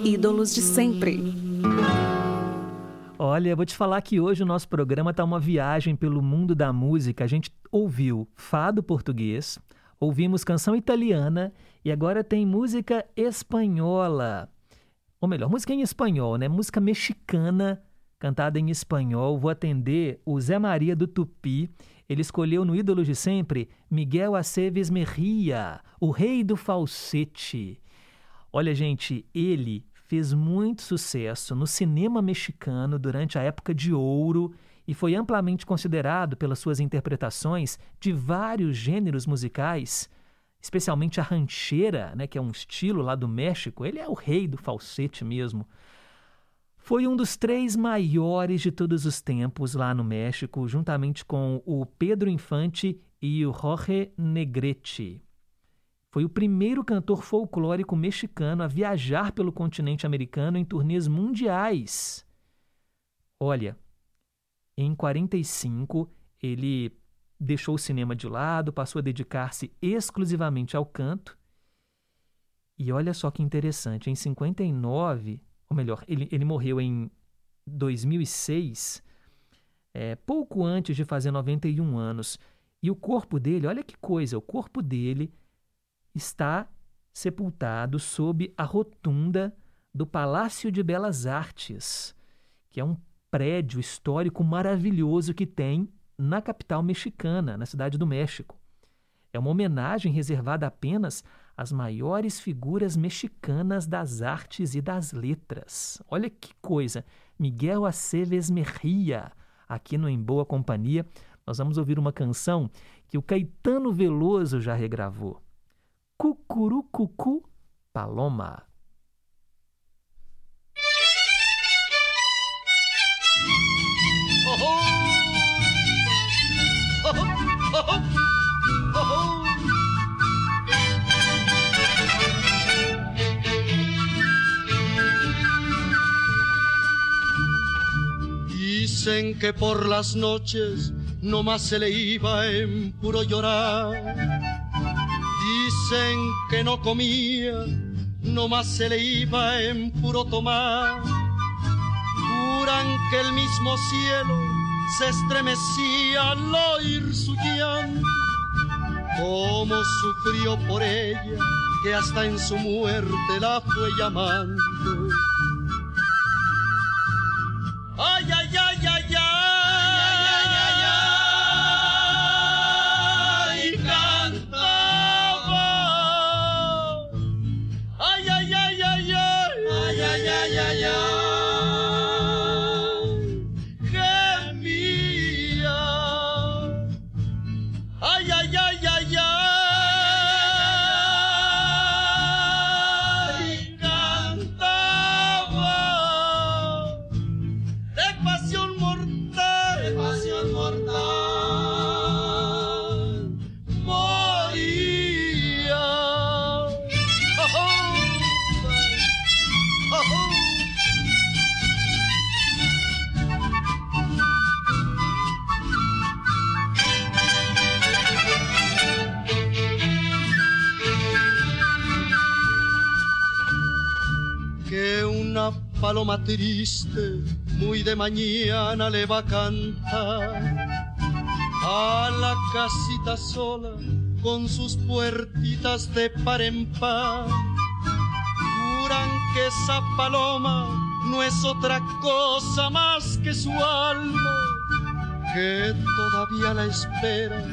Ídolos de sempre. Olha, vou te falar que hoje o nosso programa está uma viagem pelo mundo da música. A gente ouviu fado português, ouvimos canção italiana e agora tem música espanhola. Ou melhor, música em espanhol, né? Música mexicana cantada em espanhol. Vou atender o Zé Maria do Tupi. Ele escolheu no ídolo de sempre Miguel Aceves Merria, o rei do falsete. Olha, gente, ele fez muito sucesso no cinema mexicano durante a época de ouro e foi amplamente considerado pelas suas interpretações de vários gêneros musicais, especialmente a rancheira, né, que é um estilo lá do México. Ele é o rei do falsete mesmo. Foi um dos três maiores de todos os tempos lá no México, juntamente com o Pedro Infante e o Jorge Negrete. Foi o primeiro cantor folclórico mexicano a viajar pelo continente americano em turnês mundiais. Olha, em 45 ele deixou o cinema de lado, passou a dedicar-se exclusivamente ao canto. E olha só que interessante, em 59, ou melhor, ele, ele morreu em 2006, é, pouco antes de fazer 91 anos. E o corpo dele, olha que coisa, o corpo dele está sepultado sob a rotunda do Palácio de Belas Artes, que é um prédio histórico maravilhoso que tem na capital mexicana, na cidade do México. É uma homenagem reservada apenas às maiores figuras mexicanas das artes e das letras. Olha que coisa! Miguel Aceves Merria, aqui no Em Boa Companhia, nós vamos ouvir uma canção que o Caetano Veloso já regravou. Cucurucucu Paloma. Dicen que por las noches no más se le iba en puro llorar. Dicen que no comía, no más se le iba en puro tomar. Juran que el mismo cielo se estremecía al oír su llanto. Cómo sufrió por ella, que hasta en su muerte la fue llamando. Triste muy de mañana le va a cantar a la casita sola con sus puertitas de par en par. Juran que esa paloma no es otra cosa más que su alma, que todavía la espera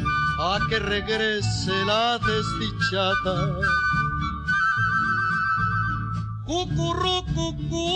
a que regrese la desdichada. Cucurrucucú,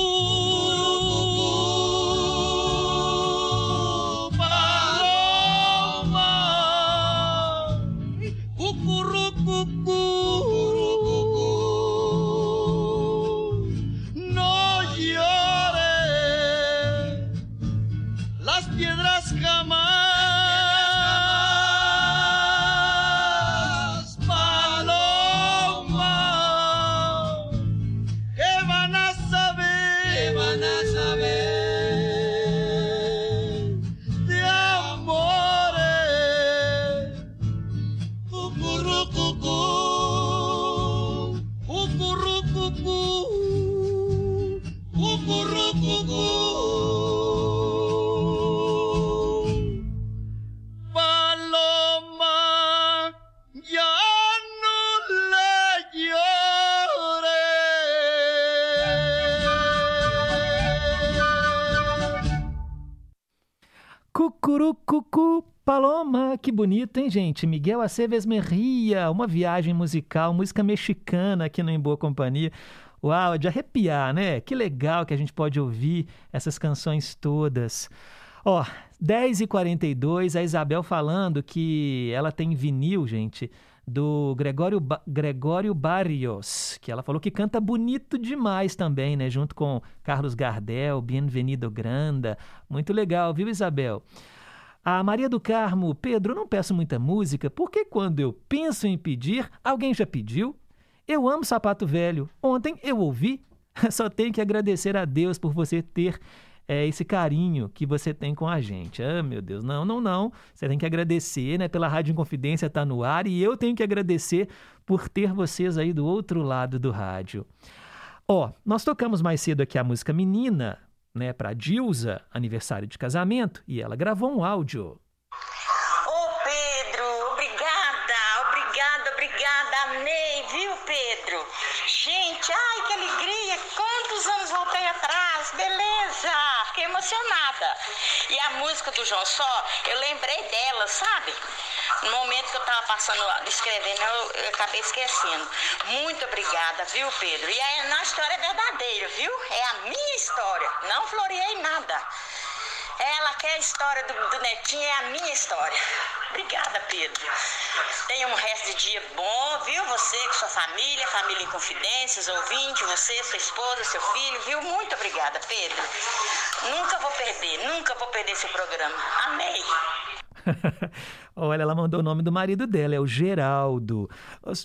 bonito, hein, gente? Miguel Aceves Merria, uma viagem musical, música mexicana aqui no Em Boa Companhia. Uau, é de arrepiar, né? Que legal que a gente pode ouvir essas canções todas. Ó, 10h42, a Isabel falando que ela tem vinil, gente, do Gregório, ba Gregório Barrios, que ela falou que canta bonito demais também, né? Junto com Carlos Gardel, Bienvenido Granda. Muito legal, viu, Isabel? A Maria do Carmo, Pedro, não peço muita música, porque quando eu penso em pedir, alguém já pediu. Eu amo sapato velho. Ontem eu ouvi. (laughs) Só tenho que agradecer a Deus por você ter é, esse carinho que você tem com a gente. Ah, meu Deus, não, não, não. Você tem que agradecer, né? Pela Rádio Inconfidência tá no ar e eu tenho que agradecer por ter vocês aí do outro lado do rádio. Ó, nós tocamos mais cedo aqui a música Menina, né, para Dilza, aniversário de casamento, e ela gravou um áudio. Emocionada. E a música do João Só, eu lembrei dela, sabe? No momento que eu estava passando, escrevendo, eu, eu, acabei esquecendo. Muito obrigada, viu, Pedro? E a nossa história é verdadeira, viu? É a minha história. Não floreei nada. Ela quer a história do, do Netinho, é a minha história. Obrigada, Pedro. Tenha um resto de dia bom, viu? Você com sua família, família em confidências, ouvinte, você, sua esposa, seu filho, viu? Muito obrigada, Pedro. Nunca vou perder, nunca vou perder esse programa. Amei. (laughs) Olha, ela mandou o nome do marido dela, é o Geraldo.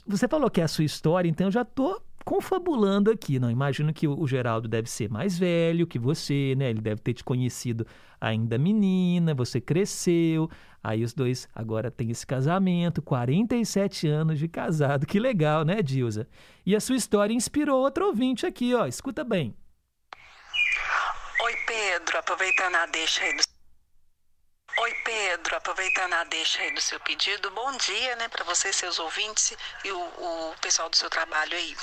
Você falou que é a sua história, então eu já tô confabulando aqui. Não imagino que o Geraldo deve ser mais velho que você, né? Ele deve ter te conhecido ainda menina, você cresceu. Aí os dois agora têm esse casamento, 47 anos de casado. Que legal, né, Dilza? E a sua história inspirou outro ouvinte aqui, ó. Escuta bem. Oi, Pedro, aproveitando a deixa aí do Oi, Pedro. Aproveitando a deixa aí do seu pedido, bom dia, né, para você, seus ouvintes e o, o, pessoal do seu trabalho aí.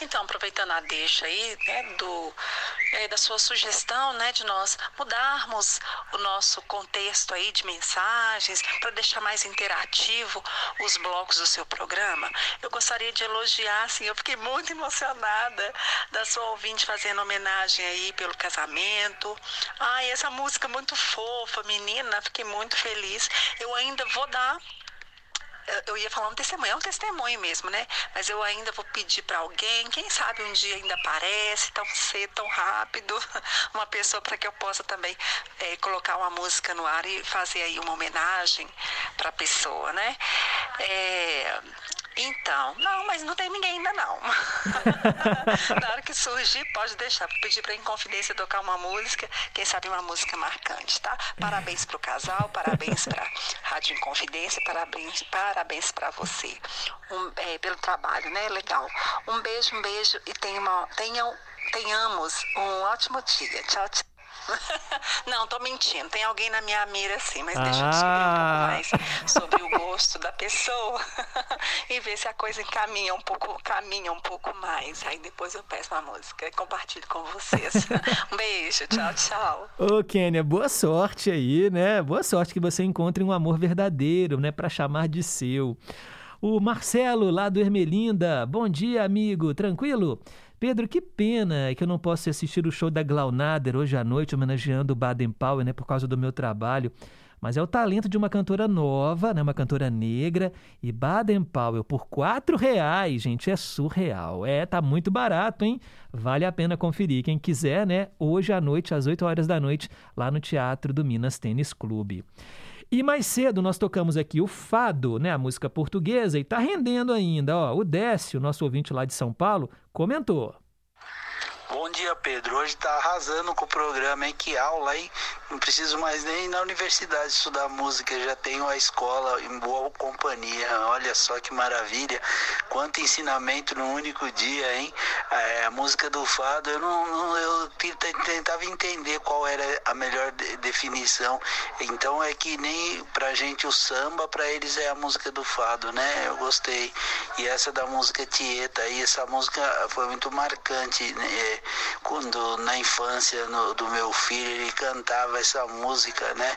Então, aproveitando a deixa aí, né, do, é, da sua sugestão, né, de nós mudarmos o nosso contexto aí de mensagens para deixar mais interativo os blocos do seu programa, eu gostaria de elogiar, assim, eu fiquei muito emocionada da sua ouvinte fazendo homenagem aí pelo casamento. Ai, essa música muito fofa, menina, fiquei muito feliz. Eu ainda vou dar eu ia falar um testemunho, é um testemunho mesmo, né? Mas eu ainda vou pedir para alguém, quem sabe um dia ainda aparece tão cedo, tão rápido, (laughs) uma pessoa para que eu possa também é, colocar uma música no ar e fazer aí uma homenagem para a pessoa, né? É, então, não, mas não tem ninguém ainda não. (laughs) Na hora que surgir, pode deixar. Vou pedir para em confidência tocar uma música, quem sabe uma música marcante, tá? Parabéns para o casal, parabéns para Rádio Inconfidência, parabéns, parabéns para você um, é, pelo trabalho, né? Legal. Um beijo, um beijo e tenham, tenham, tenhamos um ótimo dia. Tchau, tchau. (laughs) Não, tô mentindo. Tem alguém na minha mira sim, mas deixa eu descobrir um pouco Ah. mais sobre o gosto da pessoa (laughs) e ver se a coisa encaminha um pouco, caminha um pouco mais. Aí depois eu peço uma música e compartilho com vocês. (laughs) Um beijo, tchau, tchau. Ô, Kênia, boa sorte aí, né? Boa sorte que você encontre um amor verdadeiro, né? Para chamar de seu. O Marcelo, lá do Ermelinda. Bom dia, amigo. Tranquilo? Pedro, que pena que eu não posso assistir o show da Glaunader hoje à noite, homenageando o Baden Powell, né? Por causa do meu trabalho. Mas é o talento de uma cantora nova, né? Uma cantora negra. E Baden Powell por quatro reais, gente, é surreal. É, tá muito barato, hein? Vale a pena conferir. Quem quiser, né? Hoje à noite, às 8 horas da noite, lá no Teatro do Minas Tênis Clube. E mais cedo nós tocamos aqui o fado, né, a música portuguesa, e tá rendendo ainda, ó. O Décio, nosso ouvinte lá de São Paulo, comentou. Bom dia, Pedro. Hoje tá arrasando com o programa, hein? Que aula, hein? Não preciso mais nem ir na universidade estudar música, já tenho a escola em boa companhia. Olha só que maravilha. Quanto ensinamento num único dia, hein? É, a música do fado, eu não, não- eu tenta- tentava entender qual era a melhor de- definição. Então é que nem pra gente o samba, pra eles é a música do fado, né? Eu gostei. E essa da música Tieta, aí essa música foi muito marcante, né? É, Quando na infância no- do meu filho ele cantava essa música, né?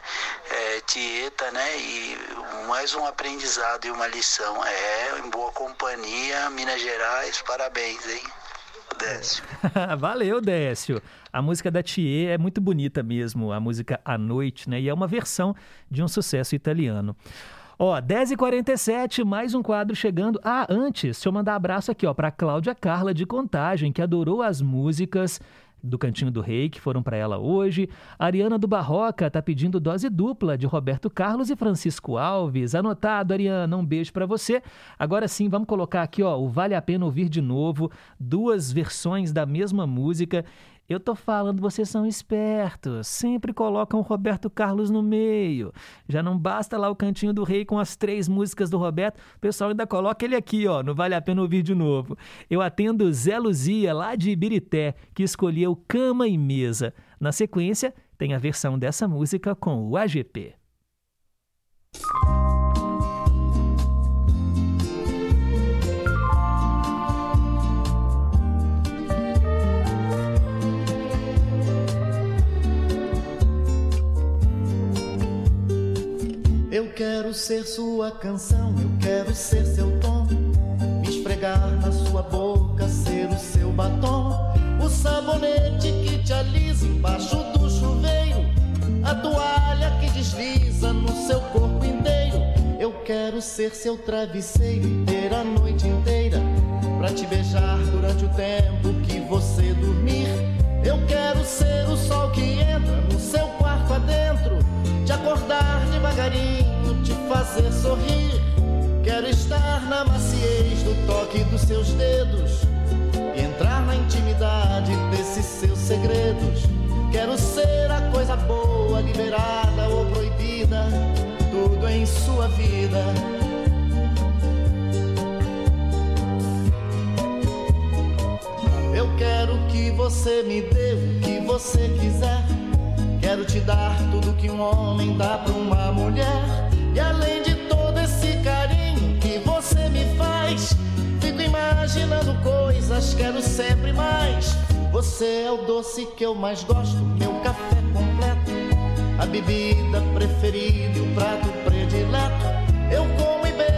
É, Tieta, né? E mais um aprendizado e uma lição. É, em boa companhia, Minas Gerais, parabéns, hein? Décio. (laughs) Valeu, Décio. A música da Thier é muito bonita mesmo, a música A Noite, né? E é uma versão de um sucesso italiano. Ó, 10h47, mais um quadro chegando. Ah, antes, deixa eu mandar abraço aqui, ó, para Cláudia Carla de Contagem, que adorou as músicas do Cantinho do Rei, que foram para ela hoje. A Ariana do Barroca tá pedindo dose dupla de Roberto Carlos e Francisco Alves. Anotado, Ariana, um beijo para você. Agora sim, vamos colocar aqui, ó, o Vale a Pena Ouvir de Novo, duas versões da mesma música. Eu tô falando, vocês são espertos. Sempre colocam o Roberto Carlos no meio. Já não basta lá o Cantinho do Rei com as três músicas do Roberto, o pessoal ainda coloca ele aqui, ó, não vale a pena ouvir de novo. Eu atendo Zé Luzia, lá de Ibirité, que escolheu Cama e Mesa. Na sequência, tem a versão dessa música com o AGP. Eu quero ser sua canção, eu quero ser seu tom. Me esfregar na sua boca, ser o seu batom. O sabonete que te alisa embaixo do chuveiro. A toalha que desliza no seu corpo inteiro. Eu quero ser seu travesseiro ter a noite inteira. Pra te beijar durante o tempo que você dormir. Eu quero ser o sol que entra no seu quarto adentro. Te acordar devagarinho, te fazer sorrir. Quero estar na maciez do toque dos seus dedos. E entrar na intimidade desses seus segredos. Quero ser a coisa boa, liberada ou proibida. Tudo em sua vida. Eu quero que você me dê o que você quiser. Quero te dar tudo que um homem dá pra uma mulher. E além de todo esse carinho que você me faz, fico imaginando coisas, quero sempre mais. Você é o doce que eu mais gosto, meu café completo, a bebida preferida o prato predileto. Eu como e bebo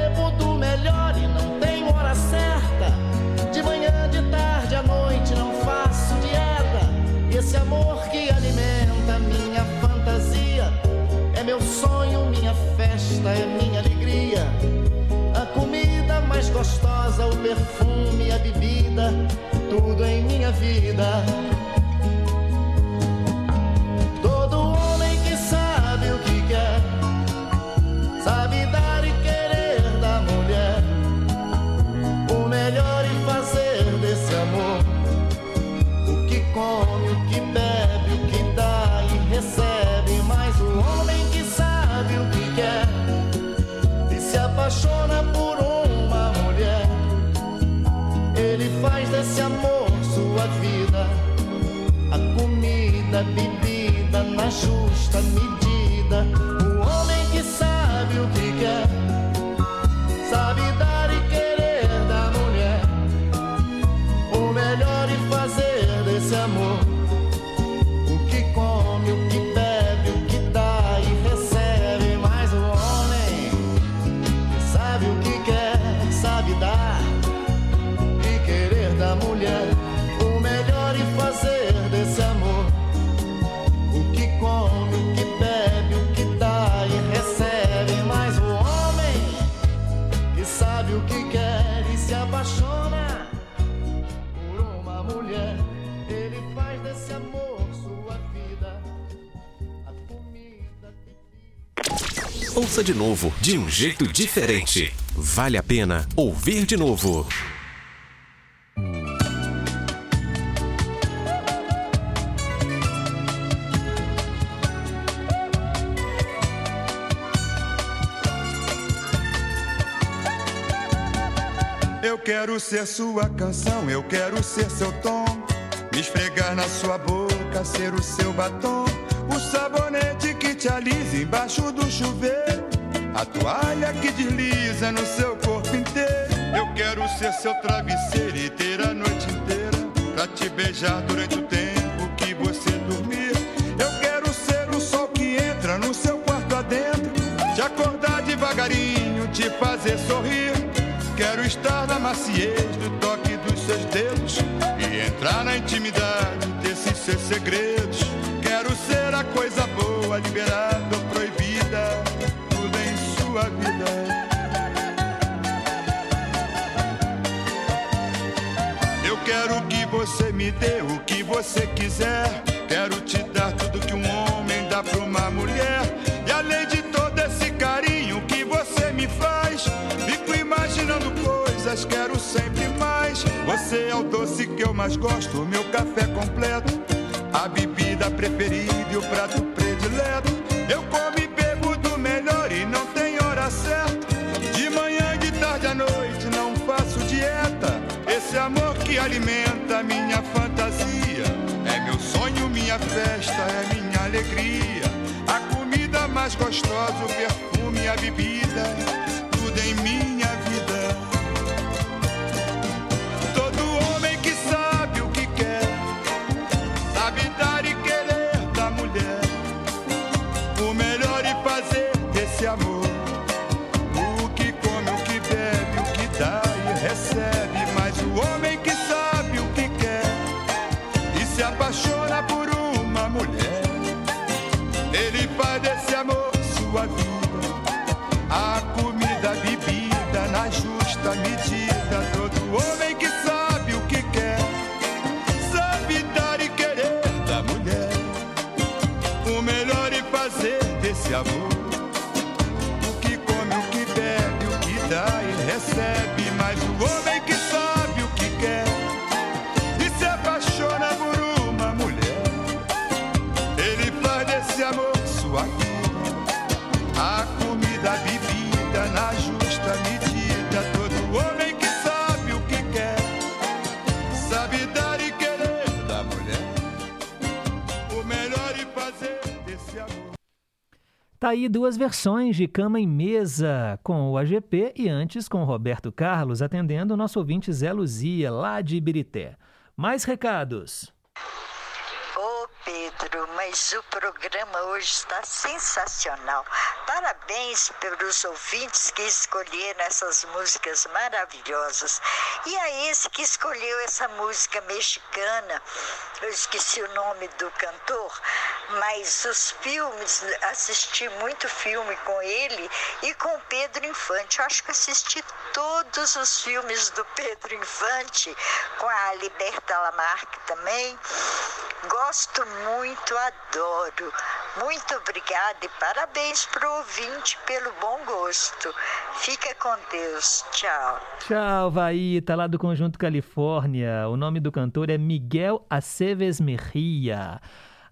é meu sonho, minha festa, é minha alegria. A comida mais gostosa, o perfume, a bebida, tudo em minha vida. Ouça de novo, de um jeito diferente. Vale a pena ouvir de novo. Eu quero ser sua canção, eu quero ser seu tom. Me esfregar na sua boca, ser o seu batom. O sabonete te alisa embaixo do chuveiro. A toalha que desliza no seu corpo inteiro. Eu quero ser seu travesseiro e ter a noite inteira. Pra te beijar durante o tempo que você dormir. Eu quero ser o sol que entra no seu quarto adentro. Te acordar devagarinho, te fazer sorrir. Quero estar na maciez do toque dos seus dedos e entrar na intimidade desses seus segredos. Quero ser a coisa boa, liberada ou proibida, tudo em sua vida. Eu quero que você me dê o que você quiser. Quero te dar tudo que um homem dá pra uma mulher. E além de todo esse carinho que você me faz, fico imaginando coisas, quero sempre mais. Você é o doce que eu mais gosto, meu café completo, a bebida preferida e o prato Eu como e bebo do melhor e não tem hora certa. De manhã, de tarde à noite, não faço dieta. Esse amor que alimenta minha fantasia. É meu sonho, minha festa, é minha alegria. A comida mais gostosa, o perfume, a bebida, recebe. Mas o homem que aí duas versões de Cama em Mesa, com o AGP e antes com o Roberto Carlos, atendendo o nosso ouvinte Zé Luzia, lá de Ibirité. Mais recados. Pedro, mas o programa hoje está sensacional. Parabéns pelos ouvintes que escolheram essas músicas maravilhosas. E a esse que escolheu essa música mexicana, eu esqueci o nome do cantor, mas os filmes, assisti muito filme com ele e com Pedro Infante. Eu acho que assisti todos os filmes do Pedro Infante, com a Liberta Lamarque também. Gosto muito, adoro. Muito obrigada e parabéns para o ouvinte pelo bom gosto. Fica com Deus. Tchau. Tchau, Vaíta, lá do Conjunto Califórnia. O nome do cantor é Miguel Aceves Merria.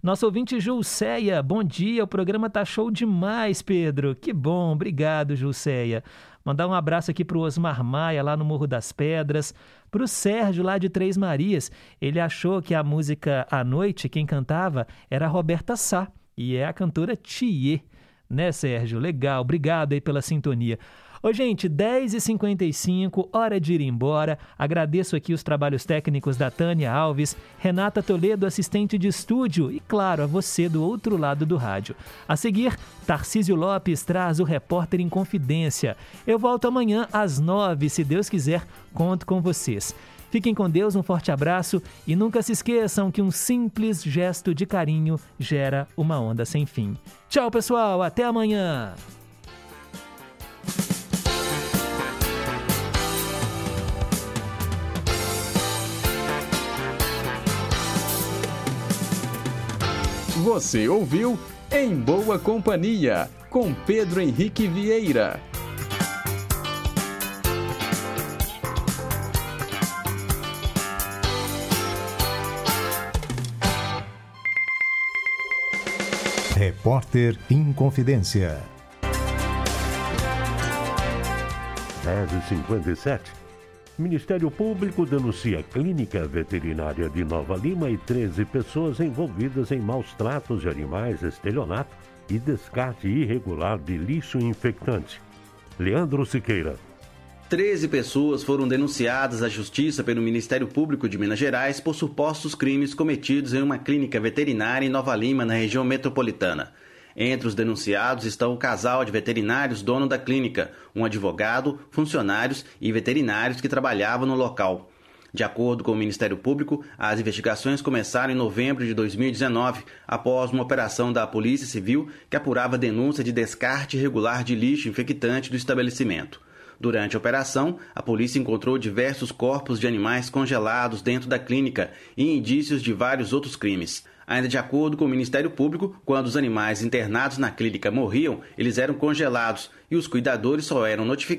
Nosso ouvinte Julceia, bom dia, o programa tá show demais, Pedro. Que bom, obrigado, Julceia. Mandar um abraço aqui pro Osmar Maia, lá no Morro das Pedras, pro Sérgio, lá de Três Marias. Ele achou que a música À Noite, quem cantava, era a Roberta Sá, e é a cantora Thier. Né, Sérgio? Legal, obrigado aí pela sintonia. Ô, gente, 10h55, hora de ir embora. Agradeço aqui os trabalhos técnicos da Tânia Alves, Renata Toledo, assistente de estúdio, e claro, a você do outro lado do rádio. A seguir, Tarcísio Lopes traz o Repórter em Confidência. Eu volto amanhã às 9 se Deus quiser, conto com vocês. Fiquem com Deus, um forte abraço e nunca se esqueçam que um simples gesto de carinho gera uma onda sem fim. Tchau, pessoal, até amanhã! Você ouviu Em Boa Companhia, com Pedro Henrique Vieira. Repórter em Confidência. 10h57. Ministério Público denuncia clínica veterinária de Nova Lima e 13 pessoas envolvidas em maus tratos de animais, estelionato e descarte irregular de lixo infectante. Leandro Siqueira. 13 pessoas foram denunciadas à Justiça pelo Ministério Público de Minas Gerais por supostos crimes cometidos em uma clínica veterinária em Nova Lima, na região metropolitana. Entre os denunciados estão o casal de veterinários dono da clínica, um advogado, funcionários e veterinários que trabalhavam no local. De acordo com o Ministério Público, as investigações começaram em novembro de 2019, após uma operação da Polícia Civil que apurava denúncia de descarte irregular de lixo infectante do estabelecimento. Durante a operação, a polícia encontrou diversos corpos de animais congelados dentro da clínica e indícios de vários outros crimes. Ainda de acordo com o Ministério Público, quando os animais internados na clínica morriam, eles eram congelados e os cuidadores só eram notificados